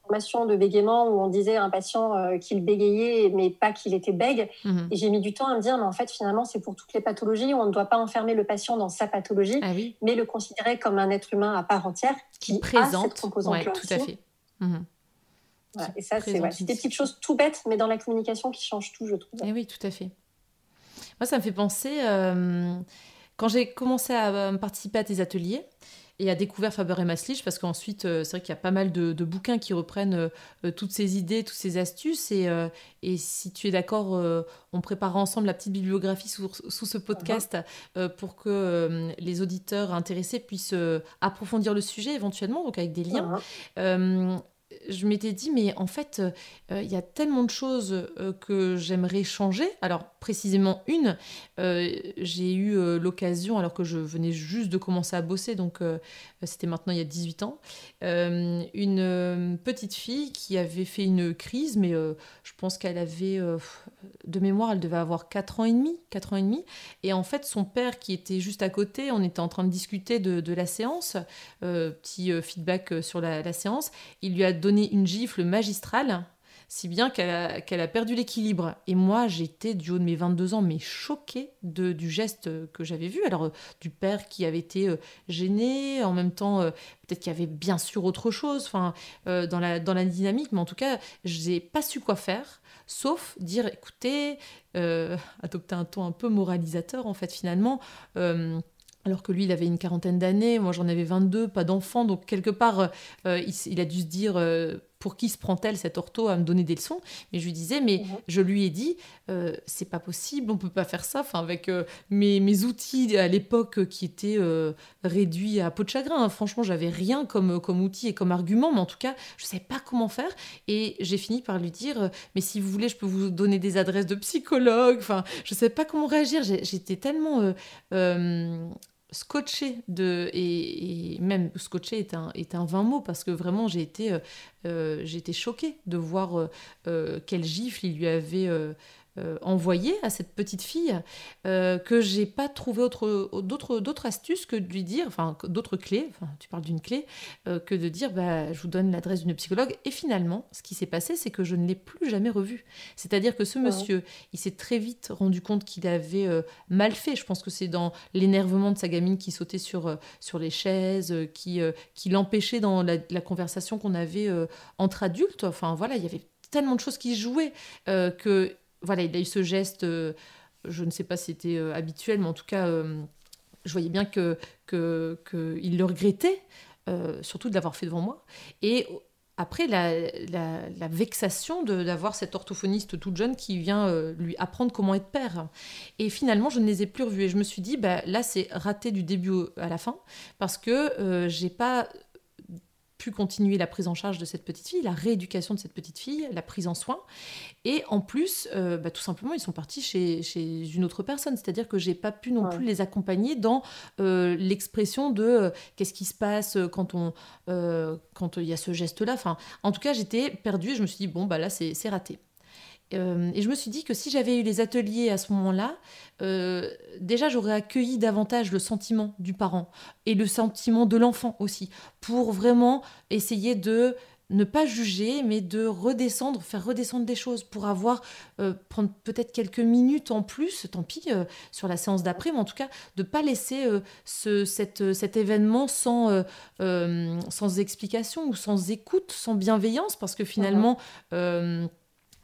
formation de bégaiement où on disait à un patient euh, qu'il bégayait, mais pas qu'il était bègue. Mhm. Et j'ai mis du temps à me dire, mais en fait, finalement, c'est pour toutes les pathologies où on ne doit pas enfermer le patient dans sa pathologie, ah mais le considérer comme un être humain à part entière qui, présente cette composante tout à fait. Mhm. et ça, c'est des petites choses tout bêtes, mais dans la communication qui changent tout, je trouve. Et eh oui, tout à fait. Moi, ça me fait penser, euh, quand j'ai commencé à euh, participer à tes ateliers, et a découvert Faber et Maslich parce qu'ensuite, euh, c'est vrai qu'il y a pas mal de, bouquins qui reprennent euh, euh, toutes ces idées, toutes ces astuces. Et, et si tu es d'accord, on prépare ensemble la petite bibliographie sous, sous ce podcast pour que les auditeurs intéressés puissent approfondir le sujet éventuellement, donc avec des liens je m'étais dit, mais en fait, euh, il y a tellement de choses euh, que j'aimerais changer. Alors, précisément une, euh, j'ai eu l'occasion, alors que je venais juste de commencer à bosser, donc c'était maintenant il y a 18 ans, une petite fille qui avait fait une crise, mais je pense qu'elle avait, de mémoire, elle devait avoir 4 ans et demi, 4 ans et demi. Et en fait, son père qui était juste à côté, on était en train de discuter de, la séance, petit feedback sur la, la séance, il lui a donné une gifle magistrale, si bien qu'elle a, perdu l'équilibre. Et moi, j'étais, du haut de mes 22 ans, mais choquée de, du geste que j'avais vu. Alors, euh, du père qui avait été euh, gêné, en même temps, euh, peut-être qu'il y avait bien sûr autre chose enfin, dans, la, dans la dynamique, mais en tout cas, je n'ai pas su quoi faire sauf dire écoutez, adopter un ton un peu moralisateur en fait finalement alors que lui, il avait une quarantaine d'années, moi j'en avais 22, pas d'enfant, donc quelque part, euh, il, a dû se dire, euh, pour qui se prend-elle cette ortho à me donner des leçons? Mais je lui disais, mais mhm. je lui ai dit, euh, c'est pas possible, on peut pas faire ça, enfin, avec mes, mes, outils à l'époque qui étaient réduits à peau de chagrin, hein. franchement, j'avais rien comme, comme outil et comme argument, mais en tout cas, je savais pas comment faire, et j'ai fini par lui dire, mais si vous voulez, je peux vous donner des adresses de psychologues, enfin, je sais pas comment réagir, j'étais tellement scotché de et, même scotché est un est un vain mot parce que vraiment j'ai été euh, euh, j'ai été choquée de voir euh, quel gifle il lui avait euh, envoyé à cette petite fille euh, que j'ai pas trouvé autre, d'autres, d'autres astuces que de lui dire, enfin d'autres clés, enfin, tu parles d'une clé, euh, que de dire bah, je vous donne l'adresse d'une psychologue. Et finalement, ce qui s'est passé, c'est que je ne l'ai plus jamais revu. C'est-à-dire que ce monsieur, il s'est très vite rendu compte qu'il avait mal fait. Je pense que c'est dans l'énervement de sa gamine qui sautait sur, sur les chaises, qui, qui l'empêchait dans la, la conversation qu'on avait entre adultes. Enfin voilà, il y avait tellement de choses qui jouaient que voilà, il a eu ce geste, euh, je ne sais pas si c'était euh, habituel, mais en tout cas, euh, je voyais bien que qu'il le regrettait, surtout de l'avoir fait devant moi. Et après, la, vexation d'avoir cet orthophoniste toute jeune qui vient lui apprendre comment être père. Et finalement, je ne les ai plus revus. Et je me suis dit, bah, là, c'est raté du début à la fin, parce que j'ai pas pu continuer la prise en charge de cette petite fille, la rééducation de cette petite fille, la prise en soin. Et en plus, euh, bah, tout simplement, ils sont partis chez, chez une autre personne. C'est-à-dire que j'ai pas pu non plus les accompagner dans euh, l'expression de euh, qu'est-ce qui se passe quand on quand il y a ce geste-là. Enfin, en tout cas, j'étais perdue et je me suis dit bon bah là c'est raté. Euh, et je me suis dit que si j'avais eu les ateliers à ce moment-là, euh, déjà j'aurais accueilli davantage le sentiment du parent et le sentiment de l'enfant aussi, pour vraiment essayer de ne pas juger, mais de redescendre, faire redescendre des choses, pour avoir, euh, prendre peut-être quelques minutes en plus, tant pis, sur la séance d'après, mais en tout cas, de ne pas laisser ce, cette, cet événement sans, sans explication ou sans écoute, sans bienveillance, parce que finalement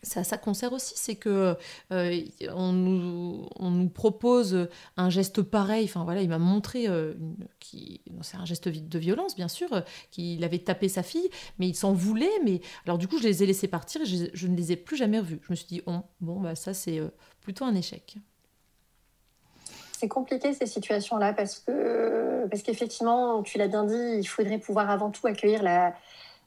ça, ça concerne aussi, c'est que euh, on, nous, on, nous, propose un geste pareil. Enfin voilà, il m'a montré euh, qui, c'est un geste de violence bien sûr, qu'il avait tapé sa fille, mais il s'en voulait. Mais alors du coup, je les ai laissés partir et je, ne les ai plus jamais revus. Je me suis dit, oh, bon bah ça c'est euh, plutôt un échec. C'est compliqué ces situations-là parce que parce qu'effectivement, tu l'as bien dit, il faudrait pouvoir avant tout accueillir la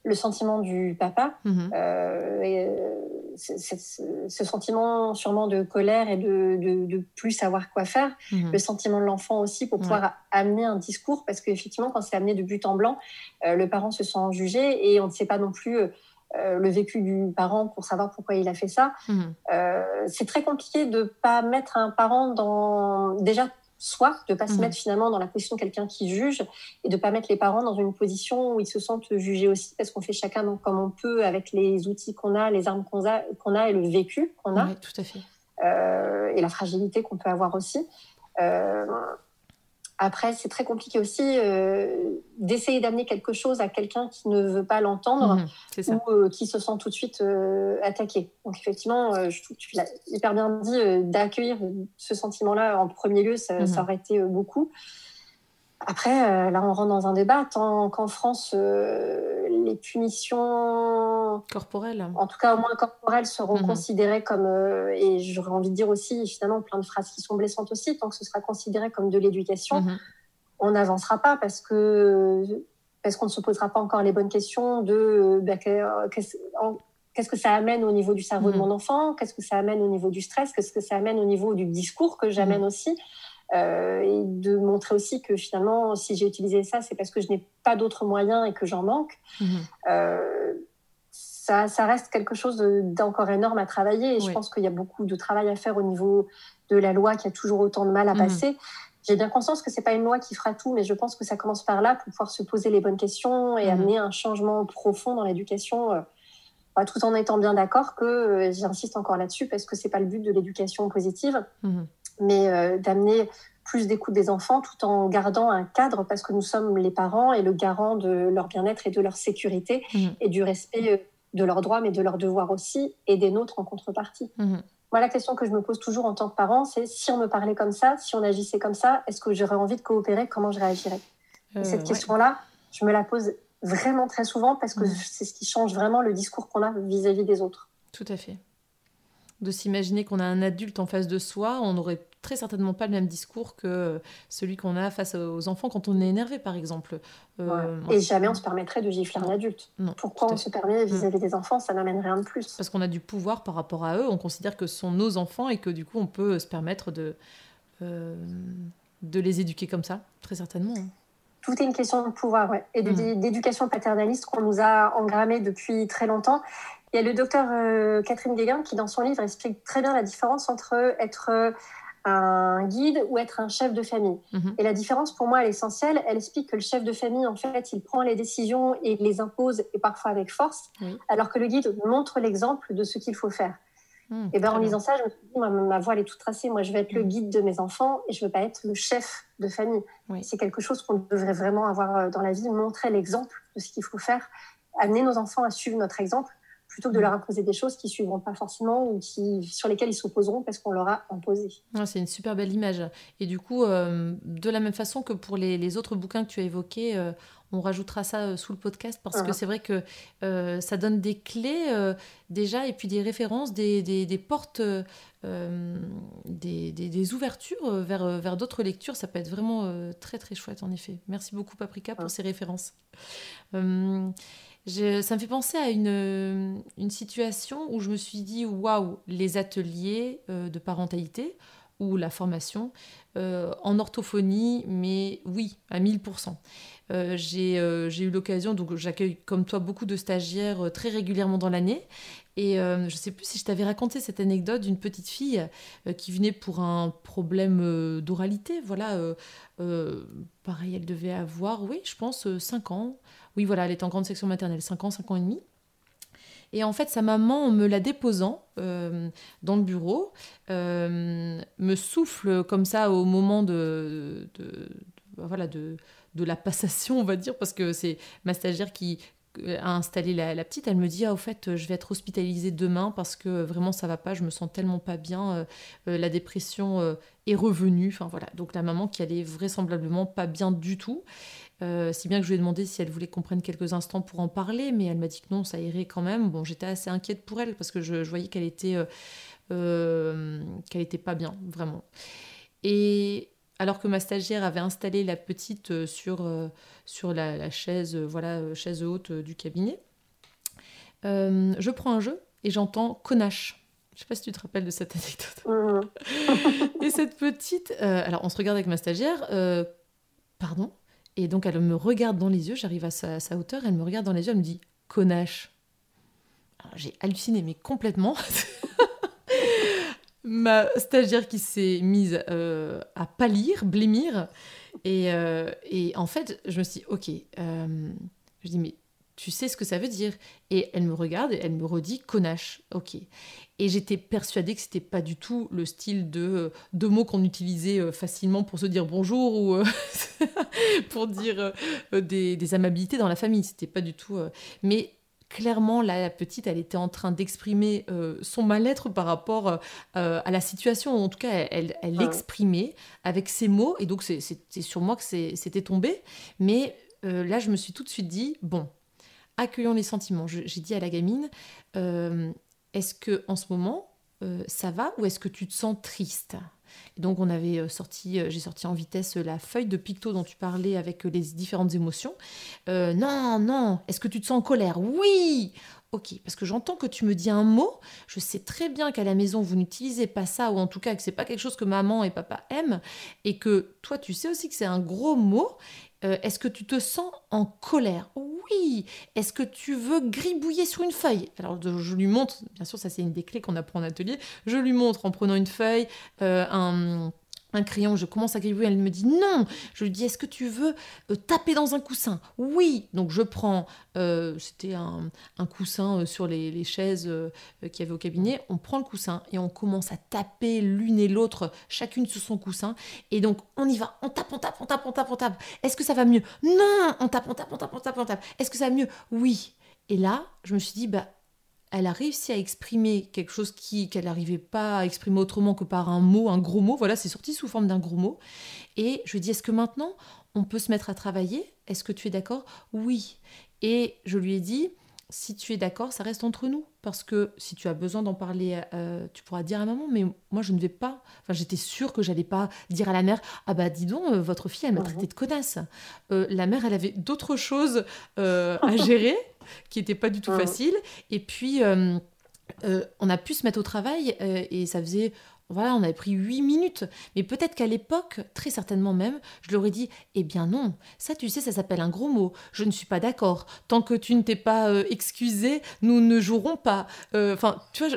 le sentiment du papa, mhm. euh, et, euh, ce sentiment sûrement de colère et de, de, plus savoir quoi faire, mhm. le sentiment de l'enfant aussi pour pouvoir amener un discours, parce qu'effectivement, quand c'est amené de but en blanc, euh, le parent se sent jugé et on ne sait pas non plus le vécu du parent pour savoir pourquoi il a fait ça. Mhm. c'est très compliqué de pas mettre un parent dans déjà soi, de ne pas se mhm. mettre finalement dans la position de quelqu'un qui juge et de ne pas mettre les parents dans une position où ils se sentent jugés aussi, parce qu'on fait chacun comme on peut avec les outils qu'on a, les armes qu'on a, qu'on a et le vécu qu'on a. Oui, tout à fait. Euh, et la fragilité qu'on peut avoir aussi. Euh, après, c'est très compliqué aussi euh, d'essayer d'amener quelque chose à quelqu'un qui ne veut pas l'entendre mhm, ou euh, qui se sent tout de suite euh, attaqué. Donc effectivement, je trouve que tu l'as hyper bien dit, d'accueillir ce sentiment-là en premier lieu, ça, mhm. ça aurait été beaucoup. Après, là, on rentre dans un débat. Tant qu'en France, les punitions corporelles, en tout cas au moins corporelles, seront mhm. considérées comme, euh, et j'aurais envie de dire aussi finalement plein de phrases qui sont blessantes aussi, tant que ce sera considéré comme de l'éducation, mhm. on n'avancera pas parce que parce qu'on ne se posera pas encore les bonnes questions de bah, qu'est-ce que ça amène au niveau du cerveau de mhm. mon enfant, qu'est-ce que ça amène au niveau du stress, qu'est-ce que ça amène au niveau du discours que j'amène aussi? Euh, et de montrer aussi que finalement, si j'ai utilisé ça, c'est parce que je n'ai pas d'autres moyens et que j'en manque. Mhm. Euh, ça, ça, reste quelque chose d'encore énorme à travailler et je pense qu'il y a beaucoup de travail à faire au niveau de la loi qui a toujours autant de mal à mhm. passer. J'ai bien conscience que c'est pas une loi qui fera tout, mais je pense que ça commence par là pour pouvoir se poser les bonnes questions et mhm. amener un changement profond dans l'éducation. Euh, bah, tout en étant bien d'accord que j'insiste encore là-dessus parce que c'est pas le but de l'éducation positive mais euh, d'amener plus d'écoute des enfants tout en gardant un cadre parce que nous sommes les parents et le garant de leur bien-être et de leur sécurité mhm. et du respect euh, de leurs droits mais de leurs devoirs aussi et des nôtres en contrepartie. Mhm. Moi, la question que je me pose toujours en tant que parent, c'est si on me parlait comme ça, si on agissait comme ça, est-ce que j'aurais envie de coopérer? Comment je réagirais? Et Cette euh, question-là, je me la pose vraiment très souvent parce que mhm. c'est ce qui change vraiment le discours qu'on a vis à -vis des autres. Tout à fait de s'imaginer qu'on a un adulte en face de soi, on n'aurait très certainement pas le même discours que celui qu'on a face aux enfants quand on est énervé, par exemple. Euh, Et jamais on se permettrait de gifler un adulte. Pourquoi on se permet vis-à-vis des enfants Ça n'amène rien de plus. Parce qu'on a du pouvoir par rapport à eux, on considère que ce sont nos enfants et que du coup on peut se permettre de, euh, de les éduquer comme ça, très certainement. Hein. Tout est une question de pouvoir et mm. d'éducation paternaliste qu'on nous a engrammé depuis très longtemps. Il y a le docteur euh, Catherine Guéguin qui, dans son livre, explique très bien la différence entre être euh, un guide ou être un chef de famille. Mhm. Et la différence, pour moi, elle est essentielle. Elle explique que le chef de famille, en fait, il prend les décisions et les impose, et parfois avec force, alors que le guide montre l'exemple de ce qu'il faut faire. Hmm, et ben, en lisant ça, je me suis dit, ma, voix, elle est toute tracée. Moi, je vais être le hmm. guide de mes enfants et je ne veux pas être le chef de famille. C'est quelque chose qu'on devrait vraiment avoir euh, dans la vie, montrer l'exemple de ce qu'il faut faire, amener nos enfants à suivre notre exemple plutôt que de leur imposer des choses qui suivront pas forcément ou qui, sur lesquelles ils s'opposeront parce qu'on leur a imposé. c'est une super belle image. Et du coup, euh, de la même façon que pour les, autres bouquins que tu as évoqués, euh, on rajoutera ça euh, sous le podcast parce que uh-huh. c'est vrai que ça donne des clés déjà et puis des références, des, des, portes, des, des, ouvertures vers, vers d'autres lectures. Ça peut être vraiment très très chouette en effet. Merci beaucoup Paprika pour ces références ça me fait penser à une, une, situation où je me suis dit waouh, les ateliers euh, de parentalité ou la formation euh, en orthophonie, mais oui, à 1000%. Euh, j'ai eu l'occasion, donc j'accueille comme toi beaucoup de stagiaires très régulièrement dans l'année. Et je ne sais plus si je t'avais raconté cette anecdote d'une petite fille qui venait pour un problème d'oralité. Voilà, pareil, elle devait avoir, oui, je pense, 5 ans. Oui, voilà, elle est en grande section maternelle, 5 ans, 5 ans et demi. Et en fait, sa maman, en me la déposant euh, dans le bureau, euh, me souffle comme ça au moment de, de, la passation, on va dire, parce que c'est ma stagiaire qui a installé la, petite, elle me dit ah au fait je vais être hospitalisée demain parce que vraiment ça va pas, je me sens tellement pas bien, la dépression est revenue. Enfin voilà, donc la maman qui allait vraisemblablement pas bien du tout. si bien que je lui ai demandé si elle voulait qu'on prenne quelques instants pour en parler, mais elle m'a dit que non, ça irait quand même. Bon, j'étais assez inquiète pour elle parce que je, voyais qu'elle était, qu'elle était pas bien, vraiment. Et alors que ma stagiaire avait installé la petite euh, sur, euh, sur la, chaise, euh, voilà, chaise haute du cabinet, je prends un jeu et j'entends Konache. Je sais pas si tu te rappelles de cette anecdote. [LAUGHS] [LAUGHS] et cette petite, alors on se regarde avec ma stagiaire, pardon, et donc elle me regarde dans les yeux, j'arrive à sa, sa, hauteur, elle me regarde dans les yeux, elle me dit Konache. J'ai halluciné, mais complètement. [LAUGHS] ma stagiaire qui s'est mise euh, à pâlir, blêmir. Et, euh, et, en fait, je me suis dit, ok, euh, je dis, mais tu sais ce que ça veut dire? Et elle me regarde et elle me redit, connache, ok. Et j'étais persuadée que c'était pas du tout le style de, de mots qu'on utilisait facilement pour se dire bonjour ou [LAUGHS] pour dire des, des, amabilités dans la famille. C'était pas du tout. mais clairement, la petite, elle était en train d'exprimer euh, son mal-être par rapport euh, à la situation. En tout cas, elle, l'exprimait avec ses mots. Et donc, c'est sur moi que c'était tombé. Mais euh, là, je me suis tout de suite dit, bon, accueillons les sentiments. J'ai dit à la gamine, est-ce que en ce moment, ça va ou est-ce que tu te sens triste? Donc on avait euh, sorti, euh, j'ai sorti en vitesse la feuille de picto dont tu parlais avec euh, les différentes émotions. non, non, est-ce que tu te sens en colère? Oui! Ok, parce que j'entends que tu me dis un mot, je sais très bien qu'à la maison vous n'utilisez pas ça, ou en tout cas que c'est pas quelque chose que maman et papa aiment, et que toi tu sais aussi que c'est un gros mot, euh, est-ce que tu te sens en colère? Oui. Est-ce que tu veux gribouiller sur une feuille? Alors je lui montre, bien sûr ça c'est une des clés qu'on apprend en atelier, je lui montre en prenant une feuille, euh, un un crayon, je commence à gribouiller, elle me dit non. Je lui dis est-ce que tu veux euh, taper dans un coussin? Oui. Donc je prends, euh, c'était un, coussin euh, sur les, chaises qu'il y avait au cabinet. On prend le coussin et on commence à taper l'une et l'autre, chacune sur son coussin. Et donc on y va, on tape, on tape, on tape, on tape, on tape. Est-ce que ça va mieux? Non. On tape, on tape, on tape, on tape, on tape. Est-ce que ça va mieux? Oui. Et là, je me suis dit bah elle a réussi à exprimer quelque chose qu'elle n'arrivait pas à exprimer autrement que par un mot, un gros mot. Voilà, c'est sorti sous forme d'un gros mot. Et je lui dis, est-ce que maintenant, on peut se mettre à travailler? Est-ce que tu es d'accord? Oui. Et je lui ai dit, si tu es d'accord, ça reste entre nous. Parce que si tu as besoin d'en parler, euh, tu pourras dire à maman, mais moi je ne vais pas. Enfin, j'étais sûre que j'allais pas dire à la mère, ah bah dis donc, euh, votre fille, elle m'a traité de connasse. Euh, la mère, elle avait d'autres choses à [LAUGHS] gérer qui n'étaient pas du tout faciles. Et puis, on a pu se mettre au travail et ça faisait voilà, on avait pris huit minutes. Mais peut-être qu'à l'époque, très certainement même, je leur ai dit Eh bien non, ça tu sais, ça s'appelle un gros mot. Je ne suis pas d'accord. Tant que tu ne t'es pas euh, excusé, nous ne jouerons pas. Euh, enfin, tu vois. Je...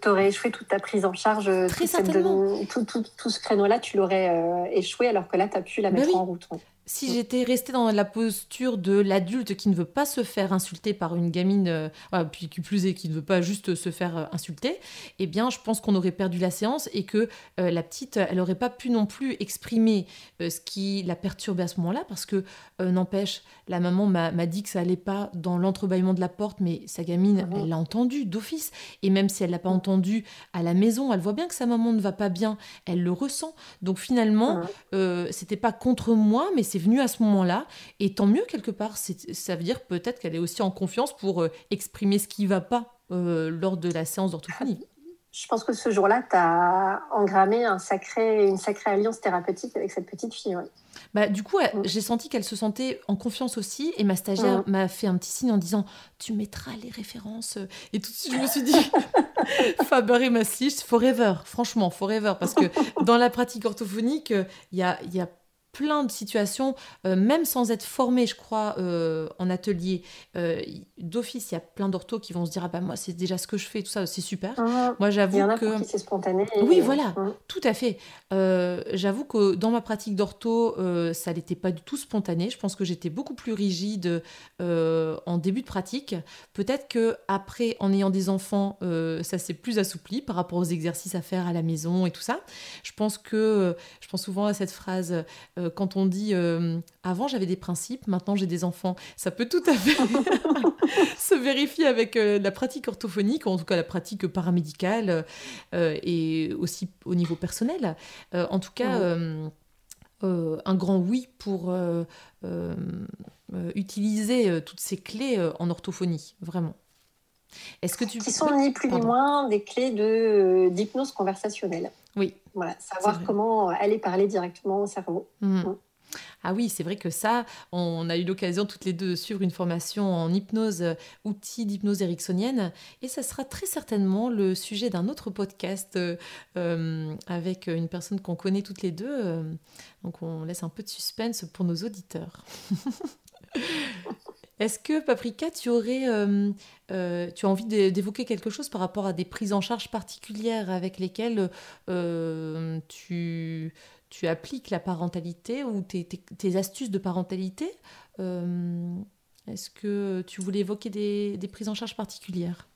Tu aurais échoué toute ta prise en charge. Euh, très certainement. tout, tout, ce créneau-là, tu l'aurais échoué alors que là, tu as pu la bah mettre en route si j'étais restée dans la posture de l'adulte qui ne veut pas se faire insulter par une gamine, euh, puis qui plus est, qui ne veut pas juste se faire euh, insulter, eh bien, je pense qu'on aurait perdu la séance et que euh, la petite, elle n'aurait pas pu non plus exprimer ce qui la perturbait à ce moment-là, parce que, n'empêche, la maman m'a dit que ça allait pas dans l'entrebâillement de la porte, mais sa gamine, ah elle l'a entendu d'office, et même si elle l'a pas entendu à la maison, elle voit bien que sa maman ne va pas bien, elle le ressent. Donc finalement, ah c'était pas contre moi, mais c'est venu à ce moment-là. Et tant mieux, quelque part. Ça veut dire peut-être qu'elle est aussi en confiance pour euh, exprimer ce qui ne va pas euh, lors de la séance d'orthophonie. Je pense que ce jour-là, tu as engrammé un sacré, une sacrée alliance thérapeutique avec cette petite fille. Bah, du coup, mm. j'ai senti qu'elle se sentait en confiance aussi. Et ma stagiaire mm. m'a fait un petit signe en disant Tu mettras les références. Et tout de suite, je me suis dit [LAUGHS] Faber et Maslich, forever. Franchement, forever. Parce que dans la pratique orthophonique, il y a, y a plein de situations, euh, même sans être formé, je crois, euh, en atelier. Euh, d'office, il y a plein d'orthos qui vont se dire Ah bah moi, c'est déjà ce que je fais, tout ça, c'est super. Ah, moi, j'avoue que. c'est spontané. Oui, voilà, tout à fait. j'avoue que dans ma pratique d'ortho, ça n'était pas du tout spontané. Je pense que j'étais beaucoup plus rigide en début de pratique. Peut-être que après, en ayant des enfants, ça s'est plus assoupli par rapport aux exercices à faire à la maison et tout ça. Je pense que je pense souvent à cette phrase quand on dit avant j'avais des principes, maintenant j'ai des enfants, ça peut tout à fait [LAUGHS] se vérifier avec la pratique orthophonique, en tout cas la pratique paramédicale et aussi au niveau personnel. en tout cas, un grand oui pour utiliser toutes ces clés en orthophonie, vraiment. Est-ce que tu... Qui sont ni plus ni moins des clés de, d'hypnose conversationnelle. Oui. Voilà, savoir comment aller parler directement au cerveau. Mmh. Mmh. Ah oui, c'est vrai que ça, on a eu l'occasion toutes les deux de suivre une formation en hypnose, euh, outils d'hypnose ericksonienne, et ça sera très certainement le sujet d'un autre podcast euh, euh, avec une personne qu'on connaît toutes les deux. donc on laisse un peu de suspense pour nos auditeurs. [LAUGHS] Est-ce que Paprika, tu aurais, euh, euh, tu as envie d'évoquer quelque chose par rapport à des prises en charge particulières avec lesquelles euh, tu, appliques la parentalité ou tes, astuces de parentalité Est-ce que tu voulais évoquer des, des, prises en charge particulières?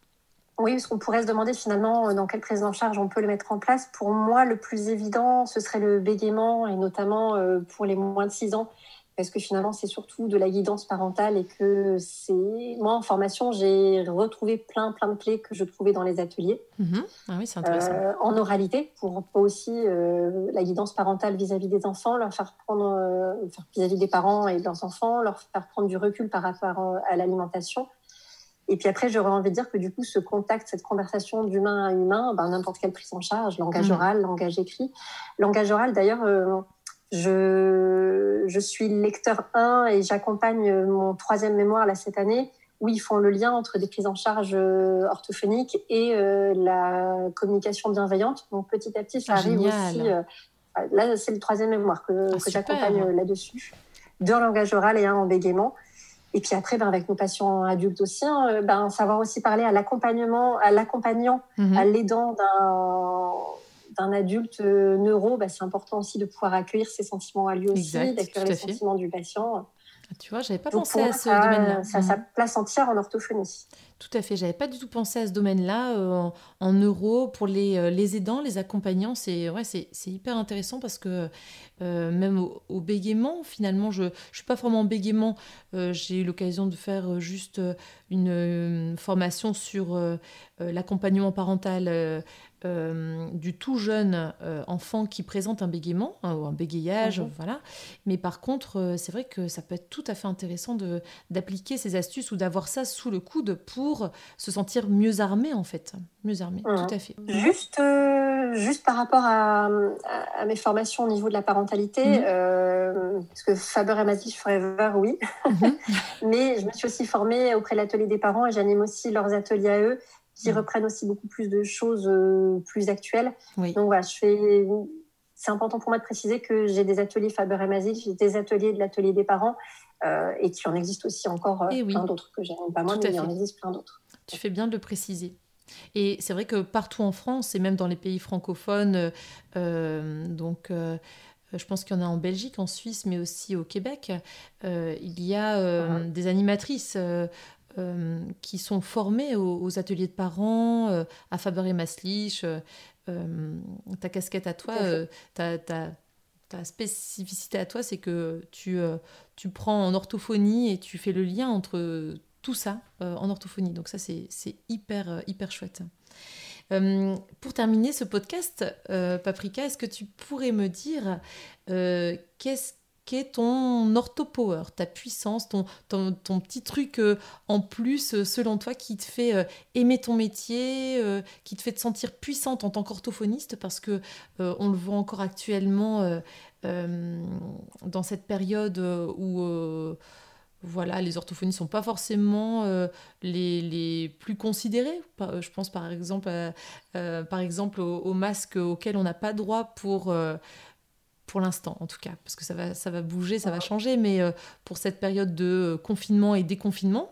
Oui, parce qu'on pourrait se demander finalement dans quelle prise en charge on peut le mettre en place. Pour moi, le plus évident, ce serait le bégaiement, et notamment pour les moins de 6 ans parce que finalement c'est surtout de la guidance parentale et que c'est moi en formation j'ai retrouvé plein plein de clés que je trouvais dans les ateliers mhm. ah oui, intéressant. Euh, en oralité pour aussi euh, la guidance parentale vis-à-vis des enfants leur faire prendre euh, vis-à-vis des parents et de leurs enfants leur faire prendre du recul par rapport à l'alimentation et puis après j'aurais envie de dire que du coup ce contact cette conversation d'humain à humain ben, n'importe quelle prise en charge langage mhm. oral langage écrit langage oral d'ailleurs je, je suis lecteur 1 et j'accompagne mon troisième mémoire là, cette année où ils font le lien entre des prises en charge euh, orthophoniques et euh, la communication bienveillante. Donc petit à petit, ça arrive aussi. Euh, là, c'est le troisième mémoire que, ah, que j'accompagne là-dessus, deux en langage oral et un en bégaiement. Et puis après, ben, avec nos patients adultes aussi, hein, ben, savoir aussi parler à l'accompagnement, à l'accompagnant, mhm. à l'aidant d'un d'un adulte euh, neuro, bah, c'est important aussi de pouvoir accueillir ses sentiments à lui aussi, d'accueillir les sentiments du patient. Ah, tu vois, j'avais pas pensé à ce domaine-là. Ça a sa mhm. place entière en orthophonie. Tout à fait, j'avais pas du tout pensé à ce domaine-là euh, en, neuro pour les, euh, les, aidants, les accompagnants. C'est ouais, c'est hyper intéressant parce que même au, bégaiement, finalement, je ne suis pas vraiment en bégaiement. J'ai eu l'occasion de faire juste une formation sur l'accompagnement parental euh, du tout jeune euh, enfant qui présente un bégaiement hein, ou un bégayage, mhm. voilà. Mais par contre, euh, c'est vrai que ça peut être tout à fait intéressant de d'appliquer ces astuces ou d'avoir ça sous le coude pour se sentir mieux armé en fait, mieux armé, mhm. tout à fait. Juste, juste par rapport à, mes formations au niveau de la parentalité, mhm. parce que Faber et Mazich Forever, oui, [LAUGHS] mais je me suis aussi formée auprès de l'atelier des parents et j'anime aussi leurs ateliers à eux qui mm. reprennent aussi beaucoup plus de choses euh, plus actuelles. Donc voilà, je fais. C'est important pour moi de préciser que j'ai des ateliers Faber et Mazil, j'ai des ateliers de l'atelier des parents, euh, et qu'il en existe aussi encore euh, eh plein d'autres que j'ai pas moi, mais il en existe plein d'autres. Tu fais bien de le préciser. Et c'est vrai que partout en France et même dans les pays francophones, donc je pense qu'il y en a en Belgique, en Suisse, mais aussi au Québec, il y a des animatrices euh, qui sont formés aux, ateliers de parents, euh, à Faber et Maslich. Euh, ta casquette à toi, ta, ta, ta, spécificité à toi, c'est que tu, tu prends en orthophonie et tu fais le lien entre tout ça en orthophonie. Donc ça, c'est hyper, hyper chouette. pour terminer ce podcast, Paprika, est-ce que tu pourrais me dire qu'est-ce qu'est ton orthopower, ta puissance, ton, petit truc euh, en plus, euh, selon toi, qui te fait euh, aimer ton métier, qui te fait te sentir puissante en tant qu'orthophoniste, parce que on le voit encore actuellement dans cette période où voilà, les orthophonistes sont pas forcément les, plus considérés. Je pense par exemple, par exemple aux, masques auxquels on n'a pas droit pour pour l'instant en tout cas, parce que ça va, ça va bouger, ça va changer, mais euh, pour cette période de euh, confinement et déconfinement,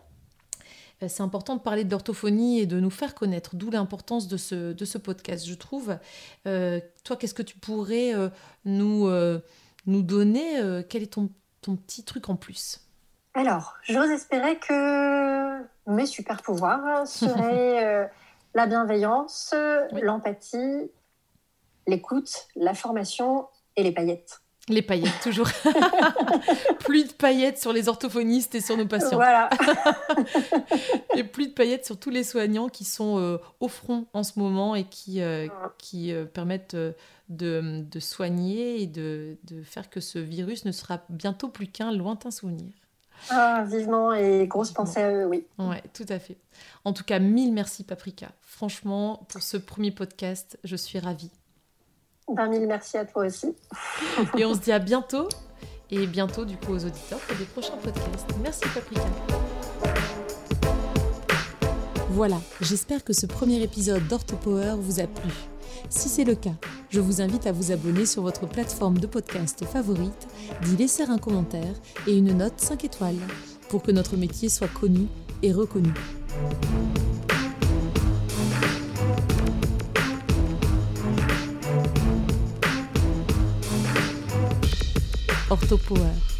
euh, c'est important de parler de l'orthophonie et de nous faire connaître, d'où l'importance de ce, de ce podcast, je trouve. toi, qu'est-ce que tu pourrais nous, nous donner Quel est ton, ton petit truc en plus? Alors, j'ose espérer que mes super pouvoirs seraient [LAUGHS] la bienveillance, l'empathie, l'écoute, la formation et les paillettes. Les paillettes, toujours. [LAUGHS] plus de paillettes sur les orthophonistes et sur nos patients. Voilà. [LAUGHS] et plus de paillettes sur tous les soignants qui sont euh, au front en ce moment et qui, euh, qui euh, permettent de, de, soigner et de, de, faire que ce virus ne sera bientôt plus qu'un lointain souvenir. Ah, vivement et grosse pensée à eux, oui. Ouais, tout à fait. En tout cas, mille merci Paprika. Franchement, pour ce premier podcast, je suis ravie. Ben, mille merci à toi aussi. [LAUGHS] et on se dit à bientôt. Et bientôt, du coup, aux auditeurs pour des prochains podcasts. Merci Paprika. Voilà, j'espère que ce premier épisode d'OrthoPower vous a plu. Si c'est le cas, je vous invite à vous abonner sur votre plateforme de podcast favorite, d'y laisser un commentaire et une note 5 étoiles pour que notre métier soit connu et reconnu. Orthopower